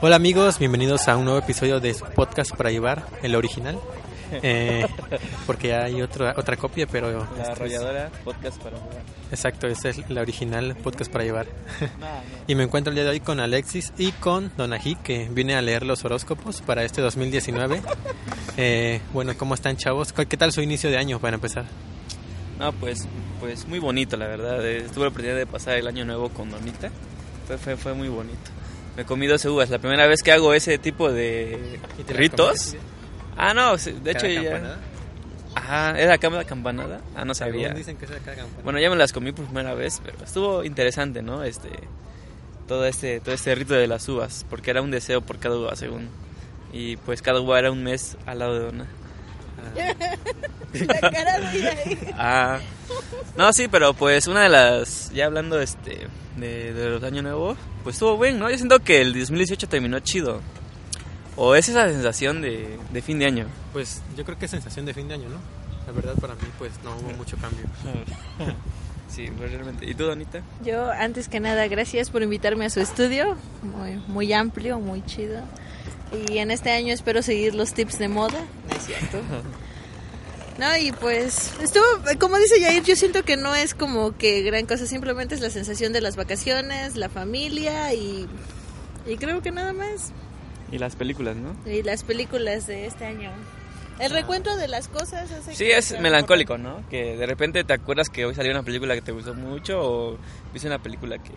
Hola amigos, bienvenidos a un nuevo episodio de su podcast para llevar, el original. Eh, porque hay otra otra copia, pero... La este es- arrolladora, podcast para jugar. Exacto, esta es la original podcast para llevar. y me encuentro el día de hoy con Alexis y con Donají, que viene a leer los horóscopos para este 2019. Eh, bueno, ¿cómo están chavos? ¿Qué tal su inicio de año para empezar? No, pues, pues muy bonito, la verdad. Eh, Tuve la oportunidad de pasar el año nuevo con Donita. Fue, fue, fue muy bonito. Me comí dos uvas. La primera vez que hago ese tipo de ¿Y te la ritos. Ah, no, de hecho ¿Cada ya. Ajá, ¿era cama campanada? Ah, no sabía. dicen que cada campanada. Bueno, ya me las comí por primera vez, pero estuvo interesante, ¿no? Este todo este todo este rito de las uvas, porque era un deseo por cada uva, según. Y pues cada uva era un mes al lado de Dona. La cara de ahí. Ah. No, sí, pero pues una de las ya hablando este de, de los años nuevos, pues estuvo bien, ¿no? Yo siento que el 2018 terminó chido. O es esa sensación de, de fin de año. Pues yo creo que es sensación de fin de año, ¿no? La verdad para mí pues no hubo mucho cambio. Sí, pues realmente. ¿Y tú, Donita? Yo, antes que nada, gracias por invitarme a su estudio. Muy, muy amplio, muy chido. Y en este año espero seguir los tips de moda. No es cierto. No, y pues, estuvo, como dice Jair, yo siento que no es como que gran cosa, simplemente es la sensación de las vacaciones, la familia y, y creo que nada más. Y las películas, ¿no? Y las películas de este año. El recuento de las cosas hace Sí, que es melancólico, ¿no? Que de repente te acuerdas que hoy salió una película que te gustó mucho o viste una película que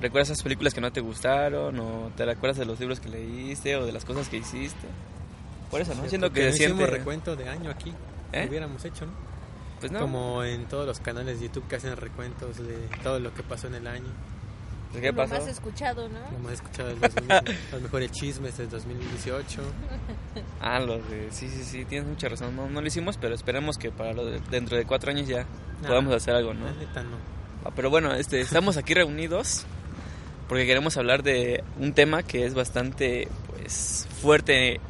recuerdas esas películas que no te gustaron o te recuerdas de los libros que leíste o de las cosas que hiciste. Por eso, ¿no? Siento que no siempre... hicimos recuento de año aquí. ¿Eh? Lo hubiéramos hecho, ¿no? Pues no. Como en todos los canales de YouTube que hacen recuentos de todo lo que pasó en el año. ¿De ¿Qué Lo pasó? más escuchado, ¿no? Lo más escuchado del 2000, los mejores chismes del 2018. Ah, los de... Sí, sí, sí, tienes mucha razón. No, no lo hicimos, pero esperemos que para lo de- dentro de cuatro años ya No. podamos hacer algo, ¿no? La neta no. Ah, Pero bueno, este, estamos aquí reunidos porque queremos hablar de un tema que es bastante pues fuerte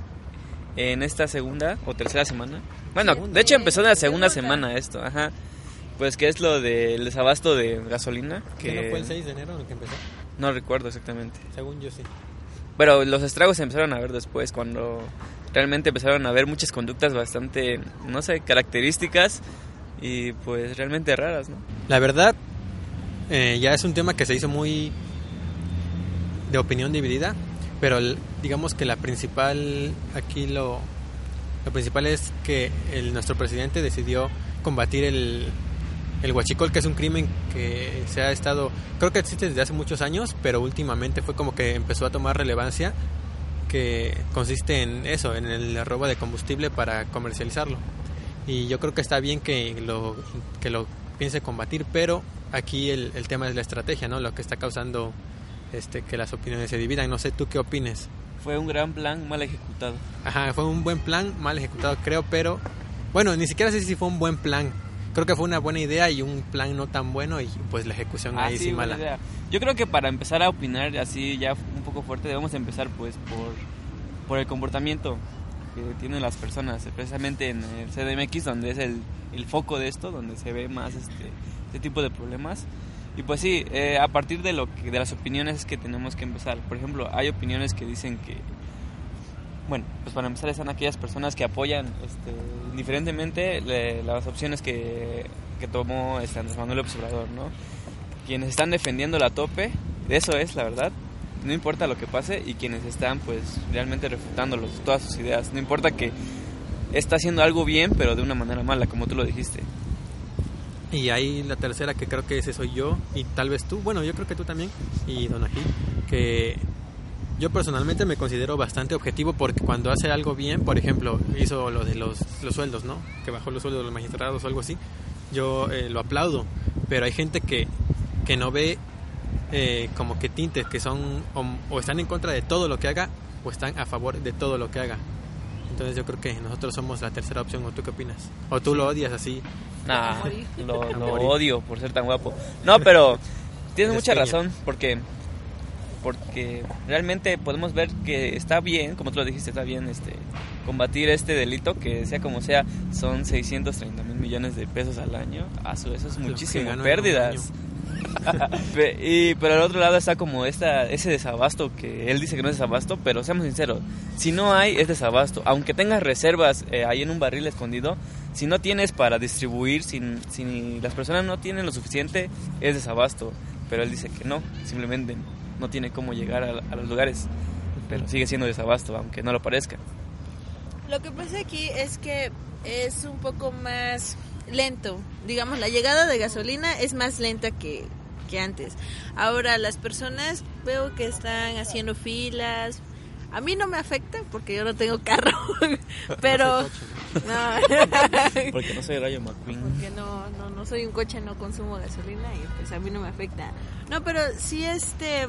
en esta segunda o tercera semana. Bueno, Segunda. de hecho empezó en la segunda semana esto, ajá. Pues que es lo del desabasto de gasolina, ¿Que no fue el 6 de enero el que empezó? no recuerdo exactamente. Según yo sí. Pero los estragos se empezaron a ver después cuando realmente empezaron a ver muchas conductas bastante, no sé, características y pues realmente raras, ¿no? La verdad, eh, ya es un tema que se hizo muy de opinión dividida, pero digamos que la principal, aquí lo, lo principal es que el, nuestro presidente decidió combatir el, el huachicol, que es un crimen que se ha estado, creo que existe desde hace muchos años, pero últimamente fue como que empezó a tomar relevancia, que consiste en eso, en el robo de combustible para comercializarlo. Y yo creo que está bien que lo, que lo piense combatir, pero aquí el, el tema es la estrategia, ¿no? Lo que está causando este, que las opiniones se dividan. No sé tú qué opines. Fue un gran plan mal ejecutado. Ajá, fue un buen plan, mal ejecutado creo, pero bueno, ni siquiera sé si fue un buen plan. Creo que fue una buena idea y un plan no tan bueno y pues la ejecución Ah, ahí sí, mala. idea. Yo creo que para empezar a opinar así ya un poco fuerte debemos empezar pues por, por el comportamiento que tienen las personas, precisamente en el CDMX donde es el, el foco de esto, donde se ve más este, este tipo de problemas. Y pues sí, eh, a partir de, lo que, de las opiniones es que tenemos que empezar. Por ejemplo, hay opiniones que dicen que, bueno, pues para empezar están aquellas personas que apoyan este, indiferentemente las opciones que, que tomó este Andrés Manuel Obrador, ¿no? Quienes están defendiendo la tope, eso es la verdad, no importa lo que pase, y quienes están pues realmente refutándolos, todas sus ideas, no importa que está haciendo algo bien, pero de una manera mala, como tú lo dijiste. Y ahí la tercera que creo que ese soy yo y tal vez tú, bueno, yo creo que tú también y Don Ají, que yo personalmente me considero bastante objetivo porque cuando hace algo bien, por ejemplo, hizo lo de los, los sueldos, ¿no? Que bajó los sueldos de los magistrados o algo así, yo eh, lo aplaudo, pero hay gente que, que no ve eh, como que tintes que son o, o están en contra de todo lo que haga o están a favor de todo lo que haga. Entonces yo creo que nosotros somos la tercera opción, ¿o tú qué opinas? ¿O tú lo odias así? Nah, lo, odio por ser tan guapo. No, pero tienes mucha razón, porque porque realmente podemos ver que está bien, como tú lo dijiste, está bien este combatir este delito, que sea como sea, son 630 mil millones de pesos al año. A su, eso es muchísimo, pérdidas. y, pero al otro lado está como esta, ese desabasto que él dice que no es desabasto, pero seamos sinceros, si no hay es desabasto, aunque tengas reservas eh, ahí en un barril escondido, si no tienes para distribuir, si, si las personas no tienen lo suficiente, es desabasto. Pero él dice que no, simplemente no tiene cómo llegar a, los lugares, pero sigue siendo desabasto, aunque no lo parezca. Lo que pasa aquí es que es un poco más lento. Digamos, la llegada de gasolina es más lenta que, que antes. Ahora, las personas veo que están haciendo filas. A mí no me afecta porque yo no tengo carro, pero... No. porque no soy Rayo McQueen. Porque no, no, no soy un coche, no consumo gasolina y pues a mí no me afecta. No, pero sí este...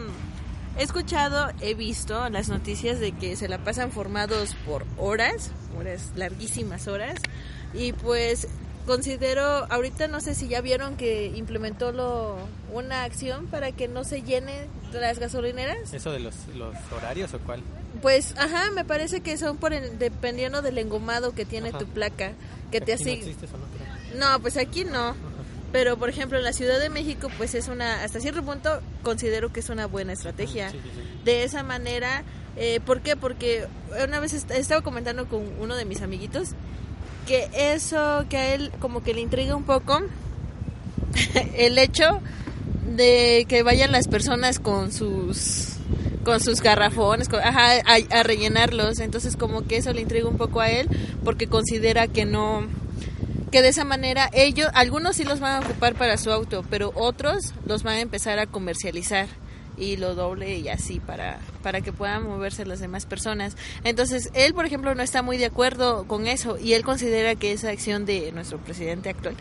He escuchado, he visto las noticias de que se la pasan formados por horas, horas, larguísimas horas, y pues considero, ahorita no sé si ya vieron que implementó lo, una acción para que no se llene las gasolineras. ¿Eso de los, los horarios o cuál? Pues, ajá, me parece que son por dependiendo del engomado que tiene tu placa, que te así No, pues aquí no. Pero, por ejemplo, en la Ciudad de México, pues es una, hasta cierto punto, considero que es una buena estrategia. De esa manera, eh, ¿por qué? Porque una vez estaba comentando con uno de mis amiguitos que eso que a él como que le intriga un poco el hecho de que vayan las personas con sus con sus garrafones a, rellenarlos. Entonces como que eso le intriga un poco a él porque considera que no que de esa manera ellos algunos sí los van a ocupar para su auto pero otros los van a empezar a comercializar y lo doble y así para, para que puedan moverse las demás personas. Entonces, él, por ejemplo, no está muy de acuerdo con eso y él considera que esa acción de nuestro presidente actual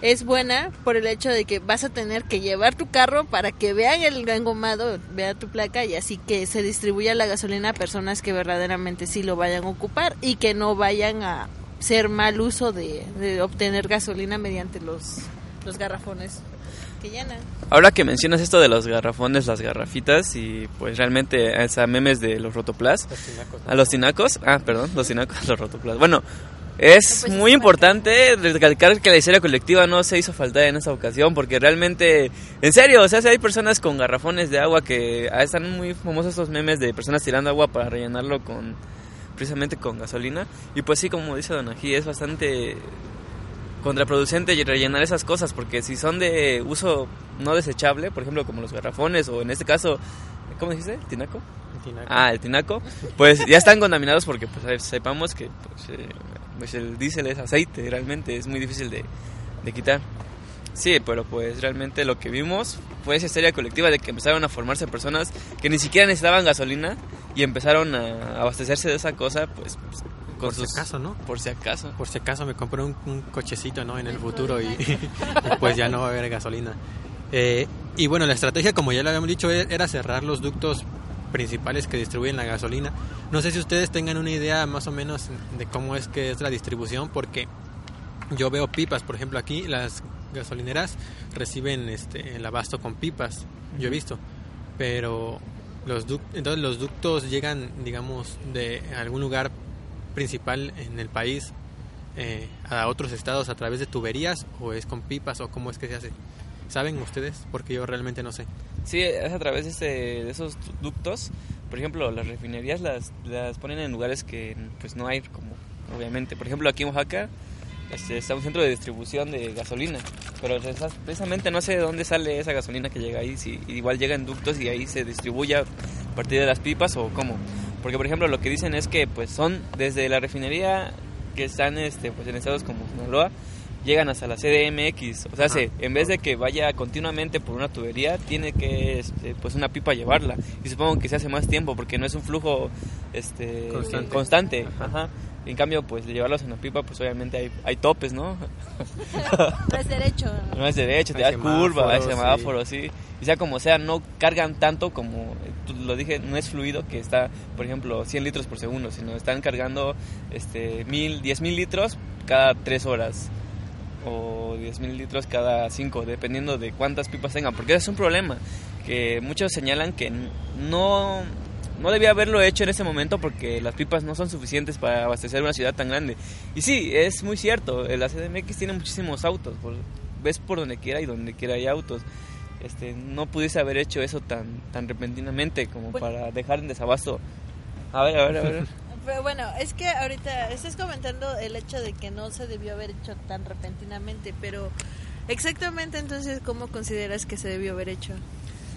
es buena por el hecho de que vas a tener que llevar tu carro para que vean el engomado, vean tu placa y así que se distribuya la gasolina a personas que verdaderamente sí lo vayan a ocupar y que no vayan a ser mal uso de, de obtener gasolina mediante los, los garrafones que llenan. Ahora que mencionas esto de los garrafones, las garrafitas y pues realmente esa memes de los rotoplas, a los tinacos, ah, perdón, los tinacos, los rotoplas. Bueno, es muy importante recalcar que la historia colectiva no se hizo falta en esta ocasión porque realmente, en serio, o sea, si hay personas con garrafones de agua que ah, están muy famosos estos memes de personas tirando agua para rellenarlo con precisamente con gasolina y pues sí, como dice Don Ají, es bastante contraproducente rellenar esas cosas porque si son de uso no desechable, por ejemplo como los garrafones o en este caso, ¿cómo dijiste? ¿El tinaco? Ah, el tinaco. Pues ya están contaminados porque pues sepamos que pues, eh, pues, el diésel es aceite, realmente es muy difícil de, de quitar. Sí, pero pues realmente lo que vimos fue esa historia colectiva de que empezaron a formarse personas que ni siquiera necesitaban gasolina y empezaron a abastecerse de esa cosa, pues por si acaso, ¿no? Por si acaso. Por si acaso me compré un, cochecito, ¿no? En el futuro y, pues ya no va a haber gasolina. Eh, y bueno, la estrategia, como ya lo habíamos dicho, e, era cerrar los ductos principales que distribuyen la gasolina. No sé si ustedes tengan una idea más o menos de cómo es que es la distribución, porque yo veo pipas, por ejemplo, aquí las gasolineras reciben este el abasto con pipas, yo he visto, pero los entonces los ductos llegan, digamos, de algún lugar principal en el país eh, a otros estados a través de tuberías o es con pipas o cómo es que se hace? ¿Saben ustedes? Porque yo realmente no sé. Sí, es a través de, esos ductos. Por ejemplo, las refinerías las, las ponen en lugares que pues no hay como, obviamente. Por ejemplo, aquí en Oaxaca este, está un centro de distribución de gasolina, pero precisamente no sé de dónde sale esa gasolina que llega ahí, si igual llega en ductos y ahí se distribuye a partir de las pipas o cómo. Porque, por ejemplo, lo que dicen es que pues son desde la refinería que están este, pues, en estados como Sinaloa, llegan hasta la CDMX. O sea, en vez de que vaya continuamente por una tubería, tiene que, este, pues, una pipa llevarla. Y supongo que se hace más tiempo porque no es un flujo este, constante. Ajá. En cambio, pues de llevarlos en la pipa, pues obviamente hay, hay topes, ¿no? no es derecho. No es derecho, te das curva, hay semáforos, sí. Y sea como sea, no cargan tanto como, lo dije, no es fluido que está, por ejemplo, 100 litros por segundo, sino están cargando este, mil, 10 mil litros cada 3 horas. O 10 mil litros cada 5, dependiendo de cuántas pipas tengan, porque es un problema que muchos señalan que no, no debía haberlo hecho en ese momento porque las pipas no son suficientes para abastecer una ciudad tan grande. Y sí, es muy cierto, la CDMX tiene muchísimos autos, ves por donde quiera y donde quiera hay autos. Este, no pudiese haber hecho eso tan, tan repentinamente como para dejar en desabasto. A ver, a ver, a ver. Pero bueno, es que ahorita estás comentando el hecho de que no se debió haber hecho tan repentinamente, pero exactamente entonces, ¿cómo consideras que se debió haber hecho?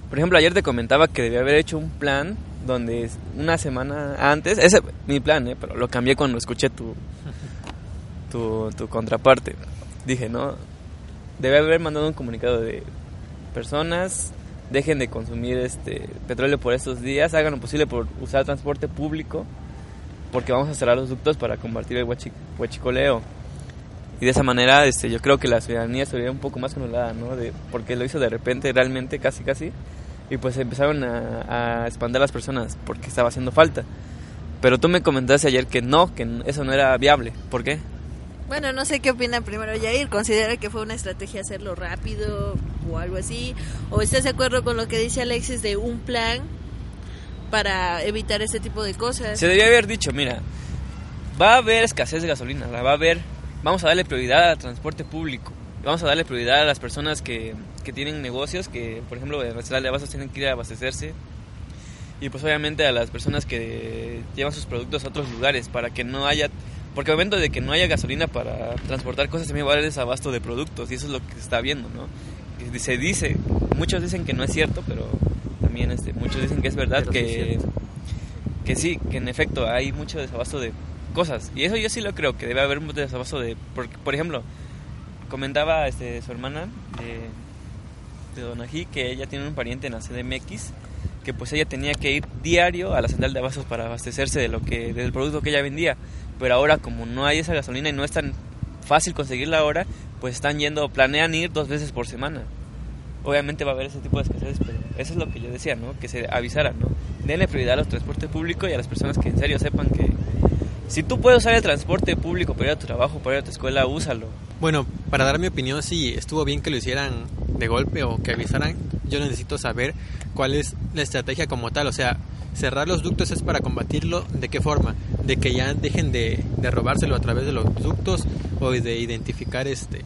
Por ejemplo, ayer te comentaba que debía haber hecho un plan donde una semana antes, ese mi plan, ¿eh? pero lo cambié cuando escuché tu, tu, tu contraparte. Dije, no, debe haber mandado un comunicado de personas dejen de consumir este petróleo por estos días, hagan lo posible por usar transporte público porque vamos a cerrar los ductos para combatir el huachicoleo. Y de esa manera este, yo creo que la ciudadanía se veía un poco más anulada, ¿no? De, porque lo hizo de repente, realmente, casi, casi. Y pues empezaron a, a expandir las personas porque estaba haciendo falta. Pero tú me comentaste ayer que no, que eso no era viable. ¿Por qué? Bueno, no sé qué opina primero Jair. ¿Considera que fue una estrategia hacerlo rápido o algo así? ¿O estás de acuerdo con lo que dice Alexis de un plan para evitar ese tipo de cosas. Se debía haber dicho, mira, va a haber escasez de gasolina, va a haber, vamos a darle prioridad al transporte público, vamos a darle prioridad a las personas que, que tienen negocios, que por ejemplo en la de abastos tienen que ir a abastecerse, y pues obviamente a las personas que llevan sus productos a otros lugares para que no haya porque al momento de que no haya gasolina para transportar cosas también va a haber desabasto de productos y eso es lo que se está viendo, ¿no? Se dice, muchos dicen que no es cierto, pero también este, muchos dicen que es verdad que, que sí, que en efecto hay mucho desabasto de cosas. Y eso yo sí lo creo, que debe haber un desabasto de... Por, por ejemplo, comentaba este, su hermana de, de Donají que ella tiene un pariente en la CDMX que pues ella tenía que ir diario a la central de abastos para abastecerse de lo que del producto que ella vendía. Pero ahora como no hay esa gasolina y no es tan fácil conseguirla ahora pues están yendo planean ir dos veces por semana obviamente va a haber ese tipo de escasez, pero eso es lo que yo decía, ¿no? Que se avisara, ¿no? Denle prioridad a los transportes públicos y a las personas que en serio sepan que si tú puedes usar el transporte público para ir a tu trabajo, para ir a tu escuela, úsalo. Bueno, para dar mi opinión, si estuvo bien que lo hicieran de golpe o que avisaran, yo necesito saber cuál es la estrategia como tal. O sea, cerrar los ductos es para combatirlo. ¿De qué forma? De que ya dejen de, de robárselo a través de los ductos o de identificar este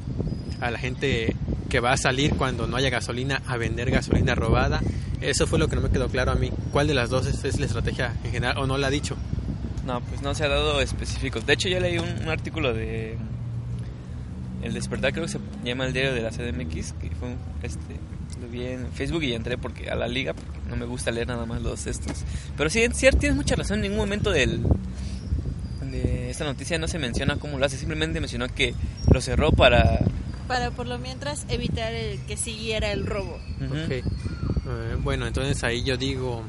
a la gente que va a salir cuando no haya gasolina a vender gasolina robada. Eso fue lo que no me quedó claro a mí. ¿Cuál de las dos es, la estrategia en general o no la ha dicho? No, pues no se ha dado específicos. De hecho, yo leí un, artículo de El Despertar, creo que se llama el diario de la CDMX, que fue este, lo vi en Facebook y entré porque a la liga, porque no me gusta leer nada más los estos. Pero sí, cierto, tienes mucha razón, en ningún momento del, de esta noticia no se menciona cómo lo hace, simplemente mencionó que lo cerró para para por lo mientras evitar el que siguiera el robo. Eh, bueno, entonces ahí yo digo,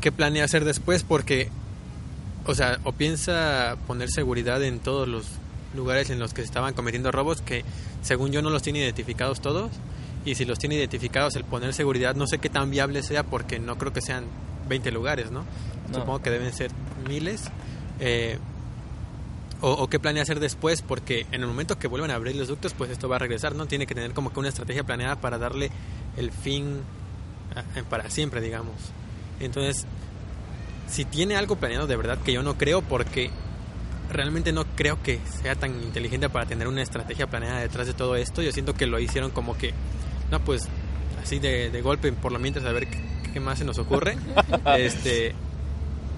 ¿qué planea hacer después? Porque, o sea, o piensa poner seguridad en todos los lugares en los que se estaban cometiendo robos, que según yo no los tiene identificados todos, y si los tiene identificados el poner seguridad no sé qué tan viable sea porque no creo que sean 20 lugares, ¿no? Supongo que deben ser miles. Eh, o, qué planea hacer después, porque en el momento que vuelvan a abrir los ductos, pues esto va a regresar, ¿no? Tiene que tener como que una estrategia planeada para darle el fin eh, para siempre, digamos. Entonces, si tiene algo planeado de verdad, que yo no creo, porque realmente no creo que sea tan inteligente para tener una estrategia planeada detrás de todo esto, yo siento que lo hicieron como que, no, pues así de, de golpe, por lo mientras a ver qué, qué más se nos ocurre. este,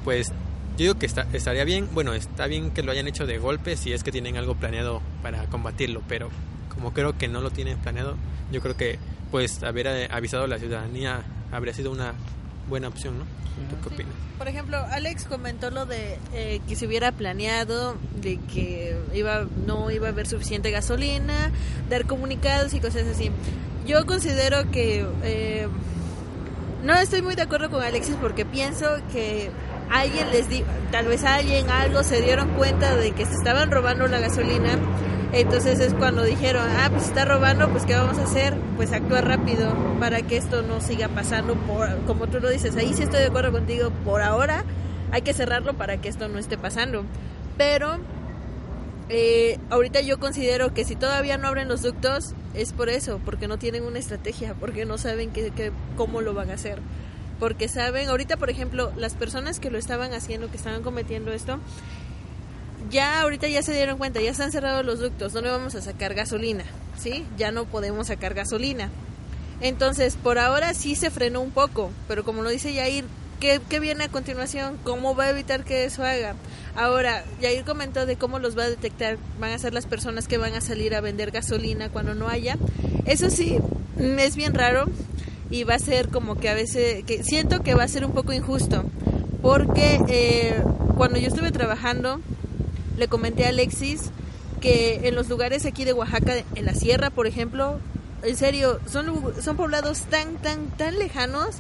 pues yo digo que está, estaría bien, bueno, está bien que lo hayan hecho de golpe si es que tienen algo planeado para combatirlo, pero como creo que no lo tienen planeado, yo creo que pues haber eh, avisado a la ciudadanía habría sido una buena opción, ¿no? qué opinas? Por ejemplo, Alex comentó lo de eh, que se hubiera planeado, de que iba no iba a haber suficiente gasolina, dar comunicados y cosas así. Yo considero que eh, no estoy muy de acuerdo con Alexis porque pienso que alguien les di, tal vez alguien, algo, se dieron cuenta de que se estaban robando la gasolina. Entonces es cuando dijeron, ah, pues está robando, pues ¿qué vamos a hacer? Pues actuar rápido para que esto no siga pasando, por, como tú lo dices, ahí sí estoy de acuerdo contigo, por ahora hay que cerrarlo para que esto no esté pasando. Pero eh, ahorita yo considero que si todavía no abren los ductos es por eso, porque no tienen una estrategia, porque no saben que, cómo lo van a hacer. Porque saben, ahorita por ejemplo, las personas que lo estaban haciendo, que estaban cometiendo esto, ya ahorita ya se dieron cuenta, ya están cerrados los ductos, ¿dónde vamos a sacar gasolina? ¿Sí? Ya no podemos sacar gasolina. Entonces, por ahora sí se frenó un poco, pero como lo dice Yair, ¿qué, ¿qué, viene a continuación? ¿Cómo va a evitar que eso haga? Ahora, Yair comentó de cómo los va a detectar, van a ser las personas que van a salir a vender gasolina cuando no haya. Eso sí, es bien raro y va a ser como que a veces, que siento que va a ser un poco injusto, porque eh, cuando yo estuve trabajando, le comenté a Alexis que en los lugares aquí de Oaxaca, en la sierra, por ejemplo, en serio, son, son poblados tan, tan, tan lejanos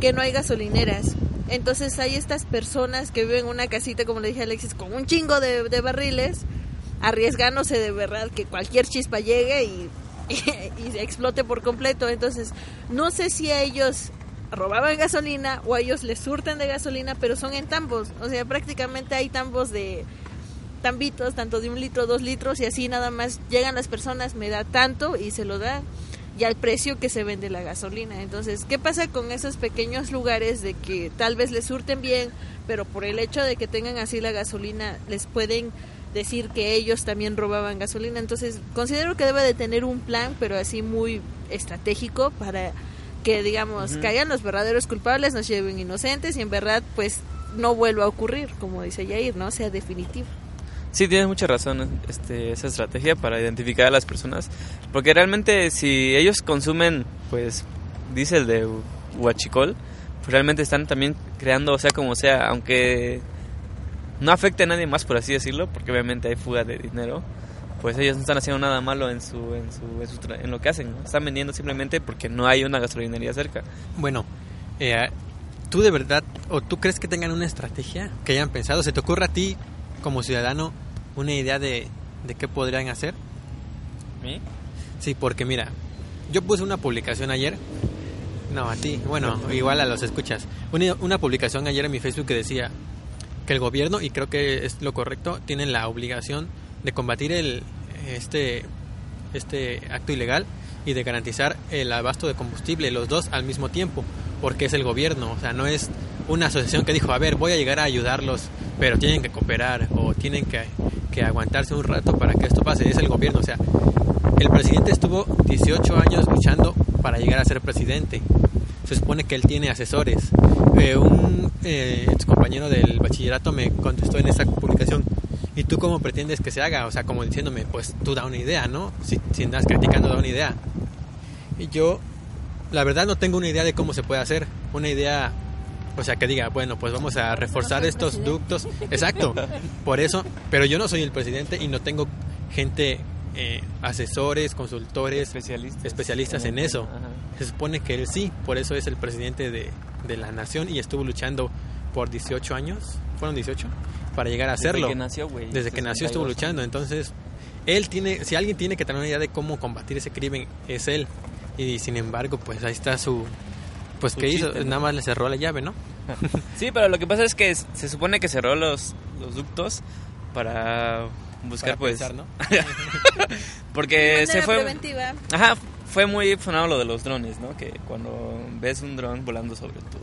que no hay gasolineras. Entonces hay estas personas que viven en una casita, como le dije a Alexis, con un chingo de, barriles, arriesgándose de verdad que cualquier chispa llegue y, y, explote por completo. Entonces, no sé si a ellos robaban gasolina o a ellos les surten de gasolina, pero son en tambos. O sea, prácticamente hay tambos de tambitos, tanto de un litro, dos litros, y así nada más llegan las personas, me da tanto y se lo da y al precio que se vende la gasolina. Entonces, ¿qué pasa con esos pequeños lugares de que tal vez les surten bien, pero por el hecho de que tengan así la gasolina, les pueden decir que ellos también robaban gasolina? Entonces, considero que debe de tener un plan, pero así muy estratégico para que, digamos, caigan los verdaderos culpables, nos lleven inocentes y en verdad, pues, no vuelva a ocurrir, como dice Yair, ¿no? Sea definitivo. Sí, tienes mucha razón este, esa estrategia para identificar a las personas, porque realmente si ellos consumen, pues, diésel de huachicol, pues realmente están también creando, o sea, como sea, aunque no afecte a nadie más, por así decirlo, porque obviamente hay fuga de dinero, pues ellos no están haciendo nada malo en su en, su, en, lo que hacen, están vendiendo simplemente porque no hay una gasolinería cerca. Bueno, eh, ¿tú de verdad, o tú crees que tengan una estrategia que hayan pensado? ¿Se te ocurre a ti como ciudadano una idea de, de qué podrían hacer? ¿Mí? Sí, porque mira, yo puse una publicación ayer. No, a ti. Bueno, igual a los escuchas. Una, una publicación ayer en mi Facebook que decía que el gobierno, y creo que es lo correcto, tiene la obligación de combatir el este este acto ilegal y de garantizar el abasto de combustible, los dos al mismo tiempo, porque es el gobierno, o sea, no es una asociación que dijo, a ver, voy a llegar a ayudarlos, pero tienen que cooperar o tienen que, que aguantarse un rato para que esto pase, es el gobierno, o sea, el presidente estuvo 18 años luchando para llegar a ser presidente. Se supone que él tiene asesores. Eh, un eh, compañero del bachillerato me contestó en esa publicación, ¿y tú cómo pretendes que se haga? O sea, como diciéndome, pues tú da una idea, ¿no? Si, si andas criticando, da una idea. Y yo, la verdad, no tengo una idea de cómo se puede hacer. Una idea o sea, que diga, bueno, pues vamos a reforzar estos ductos. Exacto, por eso, pero yo no soy el presidente y no tengo gente, eh, asesores, consultores, especialistas, especialistas en eso. Se supone que él sí, por eso es el presidente de, de la nación y estuvo luchando por 18 años, ¿fueron 18? Para llegar a hacerlo. Desde que nació, güey. Desde que nació estuvo luchando, entonces él tiene, si alguien tiene que tener una idea de cómo combatir ese crimen, es él. Y sin embargo, pues ahí está su, pues que hizo, nada más le cerró la llave, ¿no? sí, pero lo que pasa es que se supone que cerró los, los ductos para buscar pues ¿no? porque se fue preventiva. Ajá, fue muy sonado lo de los drones, ¿no? Que cuando ves un dron volando sobre tu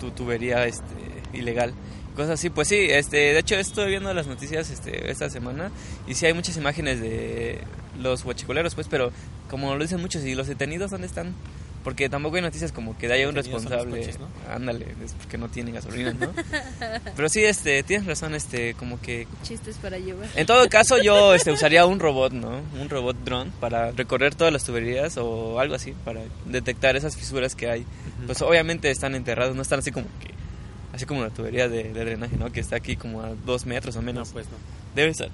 tu tubería este ilegal cosas así, pues sí, este, de hecho estoy viendo las noticias este, esta semana y sí hay muchas imágenes de los huachicoleros, pues, pero como lo dicen muchos, ¿y los detenidos dónde están? Porque tampoco hay noticias como que haya un responsable. Ándale, es porque no tienen gasolina, ¿no? Pero sí, este, tienes razón, este, como que... Chistes para llevar. En todo caso, yo este, usaría un robot, ¿no? Un robot drone para recorrer todas las tuberías o algo así, para detectar esas fisuras que hay. Pues obviamente están enterrados, no están así como que... Así como la tubería de, drenaje, ¿no? Que está aquí como a dos metros o menos. No, pues no. Debe estar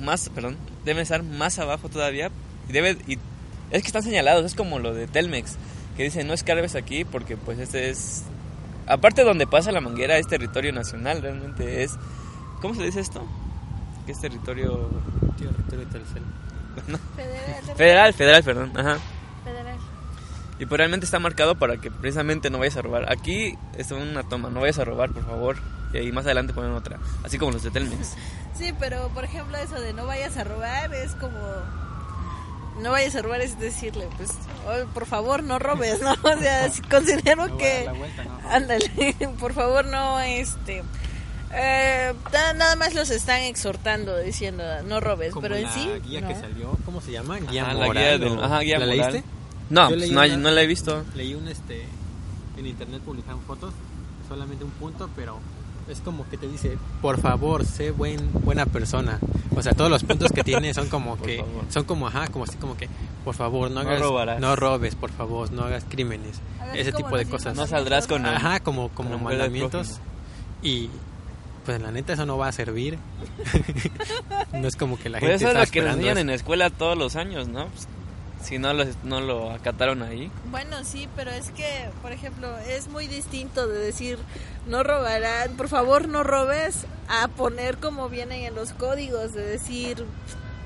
más, perdón, debe estar más abajo todavía. Y debe... Y es que están señalados, es como lo de Telmex que dice no escarbes aquí porque pues este es aparte donde pasa la manguera es territorio nacional realmente es cómo se dice esto que es territorio territorio federal, federal federal perdón ajá federal Y pues realmente está marcado para que precisamente no vayas a robar. Aquí es una toma, no vayas a robar, por favor. Y ahí más adelante ponen otra. Así como los de Telmex. Sí, pero por ejemplo eso de no vayas a robar es como... No vayas a robar es decirle, pues, "Oh, por favor no robes, ¿no? O sea, si considero No que... la vuelta, ¿no? Ándale, por favor no, este... eh, na- nada más los están exhortando diciendo no robes, Como pero en la sí guía no. que salió, ¿cómo se llama? Guía Ajá, la moral. guía del- ajá, guía ¿La moral. leíste? No, pues leí no, una- no la he visto. Leí un este en internet publicaron fotos, solamente un punto, pero es como que te dice, por favor, sé buen buena persona. O sea, todos los puntos que tiene son como que son como ajá, como así como que por favor, no hagas no robes, por favor, no hagas crímenes. Ese tipo de cosas. No saldrás con el- Ajá, como como mandamientos y pues la neta eso no va a servir. no es como que la Pues gente eso es lo que nos enseñan en la escuela todos los años, ¿no? Pues, si no lo, no lo acataron ahí. Bueno, sí, pero es que, por ejemplo, es muy distinto de decir no robarán, por favor no robes, a poner como vienen en los códigos, de decir,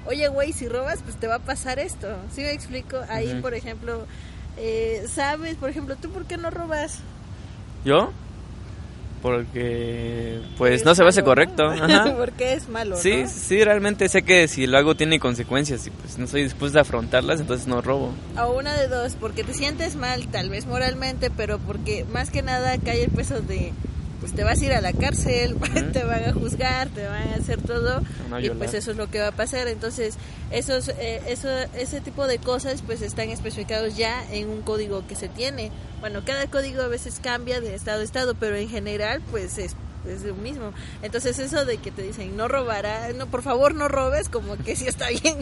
oye, güey, si robas, pues te va a pasar esto. ¿Sí me explico? Ahí, por ejemplo, eh, ¿sabes? Por ejemplo, ¿tú por qué no robas? ¿Yo? Porque, pues Es no se me hace correcto. Ajá. Porque es malo, Sí, ¿no? sí, realmente sé que si lo hago tiene consecuencias y pues no estoy dispuesto a afrontarlas, entonces no robo. O una de dos, porque te sientes mal, tal vez moralmente, pero porque más que nada cae el peso de, pues te vas a ir a la cárcel, te van a juzgar, te van a hacer todo, y pues eso es lo que va a pasar. Entonces, esos, eh, eso, ese tipo de cosas pues están especificados ya en un código que se tiene. Bueno, cada código a veces cambia de estado a estado, pero en general pues es es lo mismo. Entonces eso de que te dicen no robará, no por favor no robes, como que sí está bien,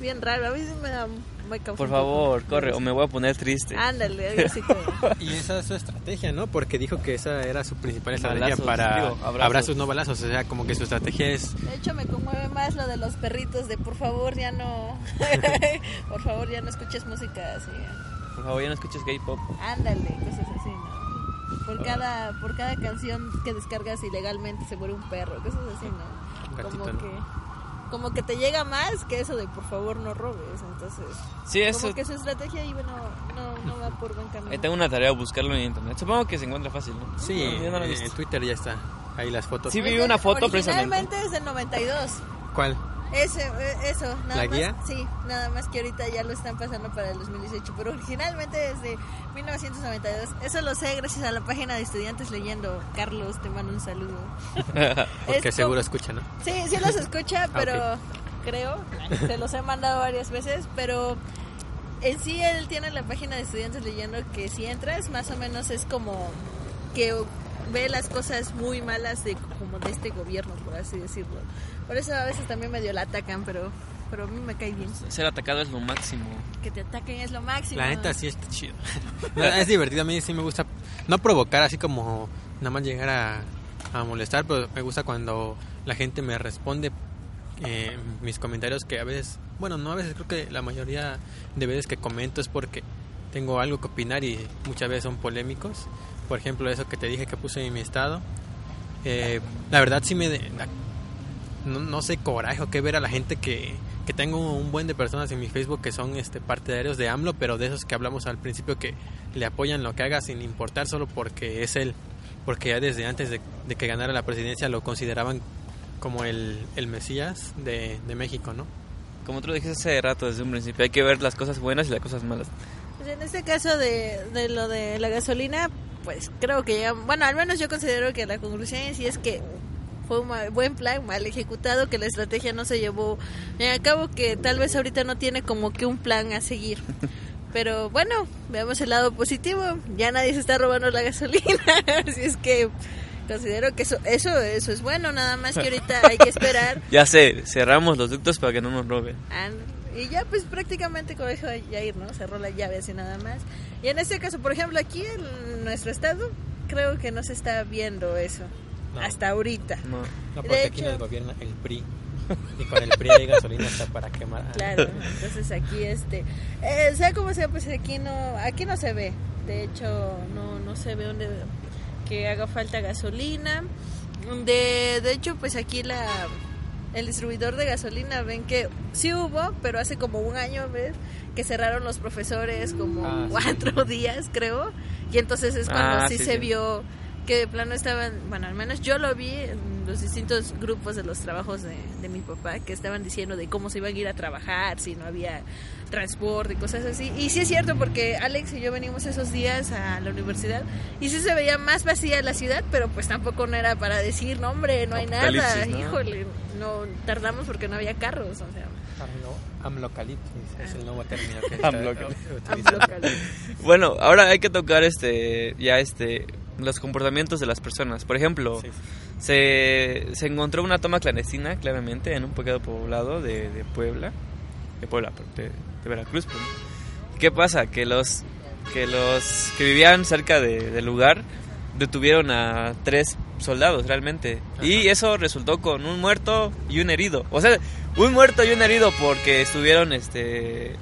bien raro. A mí sí me da, me Por favor, corre, o me voy a poner triste. Ándale, así como... Y esa es su estrategia, ¿no? Porque dijo que esa era su principal estrategia Balazos, para digo, abrazos. abrazos. no balazos. O sea, como que su estrategia es De hecho, me conmueve más lo de los perritos de por favor ya no... por favor ya no escuches música así. Por favor, ya no escuches gay pop. Ándale, cosas. Por cada, por cada canción que descargas ilegalmente se muere un perro, cosas así, ¿no? Gatito, como ¿no? que... Como que te llega más que eso de por favor no robes, entonces... Sí, eso. Como que su estrategia ahí no, no, no va por buen camino. Ahí tengo una tarea, buscarlo en internet. Supongo que se encuentra fácil, ¿no? Sí, No, no en. Twitter ya está. Ahí las fotos. Sí, vi una foto precisamente. Originalmente es del 92. ¿Cuál? Ese, eh, eso, nada ¿La más. guía? Sí, nada más que ahorita ya lo están pasando para el 2018, pero originalmente es de 1992. Eso lo sé gracias a la página de estudiantes leyendo. Carlos, te mando un saludo. Porque Es seguro como- escucha, ¿no? Sí, sí los escucha, Ah, pero creo, se los he mandado varias veces, pero en sí él tiene la página de estudiantes leyendo que si entras más o menos es como que ve las cosas muy malas de como de este gobierno, por así decirlo. Por eso a veces también medio la atacan, pero pero a mí me cae bien. Ser atacado es lo máximo. Que te ataquen es lo máximo. La neta sí está chido. Es divertido, a mí sí me gusta no provocar así como nada más llegar a, a molestar, pero me gusta cuando la gente me responde eh, mis comentarios que a veces, bueno, no a veces creo que la mayoría de veces que comento es porque tengo algo que opinar y muchas veces son polémicos. Por ejemplo, eso que te dije que puse en mi estado. Eh, la verdad sí me... de- no, no sé coraje o qué ver a la gente que, que tengo un buen de personas en mi Facebook que son este partidarios de AMLO, pero de esos que hablamos al principio que le apoyan lo que haga sin importar solo porque es él, porque ya desde antes de, de que ganara la presidencia lo consideraban como el, el Mesías de, de México, ¿no? Como tú lo dijiste hace rato desde un principio, hay que ver las cosas buenas y las cosas malas. Pues en este caso de, de lo de la gasolina, pues creo que llega, bueno, al menos yo considero que la conclusión en sí es que fue un mal- buen plan, mal ejecutado, que la estrategia no se llevó a cabo, que tal vez ahorita no tiene como que un plan a seguir. Pero bueno, veamos el lado positivo, ya nadie se está robando la gasolina, así es que considero que eso, eso, eso es bueno, nada más que ahorita hay que esperar Ya sé, cerramos los ductos para que no nos roben. Ah, Y ya pues prácticamente como dijo Jair, ¿no? Cerró la llave así nada más. Y en este caso, por ejemplo, aquí en nuestro estado, creo que no se está viendo eso. No. Hasta ahorita. No. No, De porque aquí hecho- nos gobierna el PRI. Y con el PRI hay gasolina hasta para quemar. Claro, entonces aquí este, eh, sea como sea, pues aquí no, aquí no se ve. De hecho, no, no se ve donde que haga falta gasolina. De, de hecho, pues aquí la, el distribuidor de gasolina. Ven que sí hubo, pero hace como un año, ¿ves? Que cerraron los profesores como Ah, sí. cuatro días, creo. Y entonces es cuando Ah, sí, sí, se sí. vio que de plano estaban, bueno, al menos yo lo vi en los distintos grupos de los trabajos de, de mi papá, que estaban diciendo de cómo se iban a ir a trabajar, si no había transporte y cosas así. Y sí es cierto, porque Alex y yo venimos esos días a la universidad y sí se veía más vacía la ciudad, pero pues tampoco no era para decir, no hombre, no hay nada, ¿no? híjole, no tardamos porque no había carros, o sea. Amlo- Amlocalipsis es el nuevo término que. Bueno, ahora hay que tocar este ya este los comportamientos de las personas. Por ejemplo, Sí, sí. se, se encontró una toma clandestina, claramente, en un pequeño poblado de, de Puebla, de Puebla, de, de Veracruz. pues. ¿Qué pasa? Que los que los que vivían cerca de- del lugar detuvieron a tres soldados realmente y eso resultó con un muerto y un herido. O sea, un muerto y un herido porque estuvieron este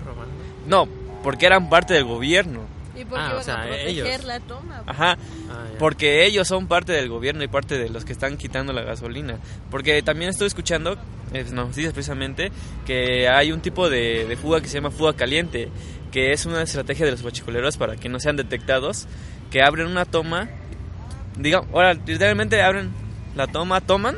no, porque eran parte del gobierno. Porque Ah, o iban sea, a proteger ellos. la toma. Ajá, Ah, porque ellos son parte del gobierno y parte de los que están quitando la gasolina. Porque también estoy escuchando eh, noticias precisamente que hay un tipo de, de fuga que se llama fuga caliente, que es una estrategia de los guachicoleros para que no sean detectados, que abren una toma, digamos, ahora literalmente abren la toma, toman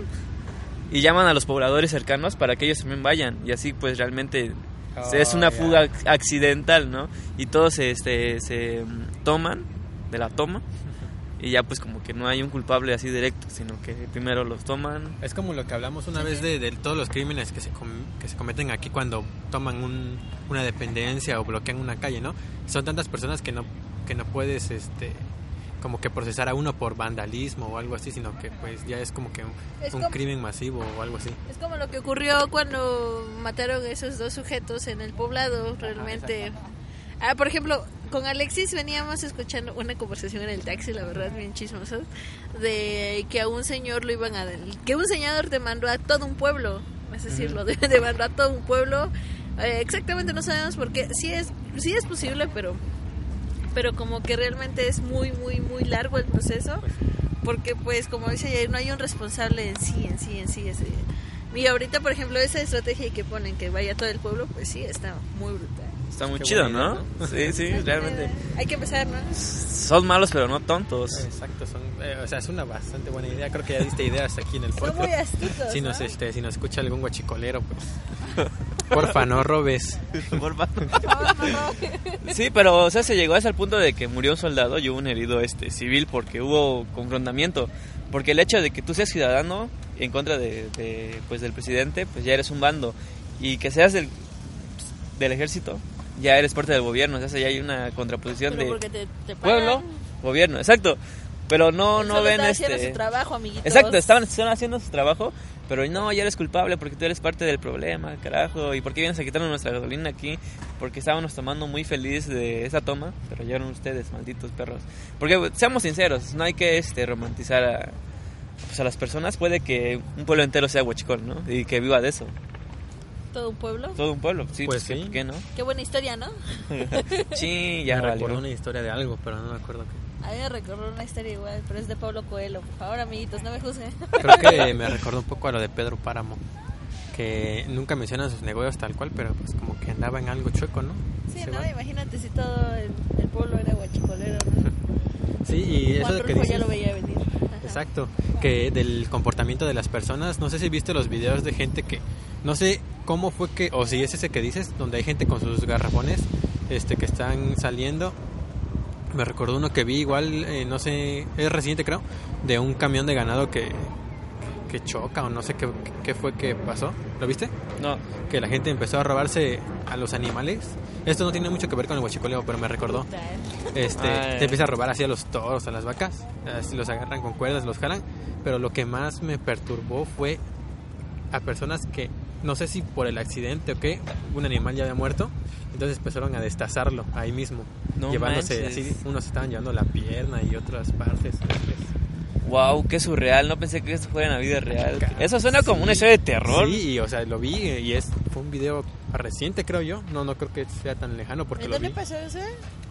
y llaman a los pobladores cercanos para que ellos también vayan y así pues realmente Oh, es una fuga ac- accidental, ¿no? Y todos este, se mm, toman de la toma y ya pues como que no hay un culpable así directo, sino que primero los toman. Es como lo que hablamos una vez de, de todos los crímenes que se, com- que se cometen aquí cuando toman un- una dependencia o bloquean una calle, ¿no? Son tantas personas que no, que no puedes este, como que procesar a uno por vandalismo o algo así, sino que pues ya es como que un, crimen masivo o algo así. Es como lo que ocurrió cuando mataron a esos dos sujetos en el poblado, realmente. Ah, por ejemplo, con Alexis veníamos escuchando una conversación en el taxi, la verdad, bien chismosa, de que a un señor lo iban a... que un señor demandó a todo un pueblo, es decir, lo de- demandó a todo un pueblo. Eh, exactamente no sabemos por qué. Sí es, sí es posible, pero pero como que realmente es muy, muy, muy largo el proceso, porque pues como dice Jair, no hay un responsable en sí, en sí, en sí. Ese. Y ahorita, por ejemplo, esa estrategia que ponen que vaya todo el pueblo, pues sí, está muy brutal. Está muy Qué chido, buena ¿no? ¿no? Sí, sí, realmente. Hay que empezar, ¿no? Son malos pero no tontos. Exacto, son, eh, o sea, es una bastante buena idea. Creo que ya diste ideas aquí en el Son muy podcast. astutos. Si nos, ¿no? este, si nos escucha algún guachicolero, pues porfa, no robes. Porfa. Sí, pero o sea, se llegó hasta el punto de que murió un soldado y hubo un herido este civil porque hubo confrontamiento. Porque el hecho de que tú seas ciudadano en contra de, de, pues del presidente, pues ya eres un bando. Y que seas del, del ejército, ya eres parte del gobierno. O sea, ya hay una contraposición Pero de porque te, te pagan. pueblo, gobierno. Exacto. Pero no, no solo ven está haciendo este... su trabajo, amiguitos. Exacto, estaban, estaban haciendo su trabajo, pero no, ya eres culpable porque tú eres parte del problema, carajo. ¿Y por qué vienes a quitarnos nuestra gasolina aquí? Porque estábamos tomando muy feliz de esa toma, pero llegaron ustedes, malditos perros. Porque seamos sinceros, no hay que este romantizar a, pues, a las personas. Puede que un pueblo entero sea huachicol, ¿no? Y que viva de eso. Todo un pueblo. Todo un pueblo, sí, Pues pues, sí. ¿por qué no? Qué buena historia, ¿no? sí, ya me valió. una historia de algo, pero no me acuerdo qué. A mí me recordó una historia igual, pero es de Pablo Coelho. Por favor, amiguitos, no me juzguen. Creo que me recordó un poco a lo de Pedro Páramo, que nunca menciona sus negocios tal cual, pero pues como que andaba en algo chueco, ¿no? Sí, no, imagínate si todo el, el pueblo era guachicolero, ¿no? Sí, y eso de que dices, ya lo veía venir. Ajá. exacto, que del comportamiento de las personas, no sé si viste los videos de gente que, no sé cómo fue que, o si es ese que dices, donde hay gente con sus garrafones, este, que están saliendo. Me recordó uno que vi igual, eh, no sé, es reciente creo, de un camión de ganado que, que choca o no sé qué, qué fue que pasó. ¿Lo viste? No, que la gente empezó a robarse a los animales. Esto no tiene mucho que ver con el huachicoleo, pero me recordó. Este, Ah, te empieza a robar así a los toros, a las vacas, así los agarran con cuerdas, los jalan. Pero lo que más me perturbó fue a personas que, no sé si por el accidente o qué, un animal ya había muerto. Entonces empezaron a destazarlo ahí mismo, No llevándose manches. así, unos estaban llevando la pierna y otras partes. wow, qué surreal. No pensé que esto fuera en la vida real. Eso suena como una historia de terror. Sí, y, o sea, lo vi y es fue un video reciente, creo yo. No, no creo que sea tan lejano porque ¿En lo dónde vi. pasó eso?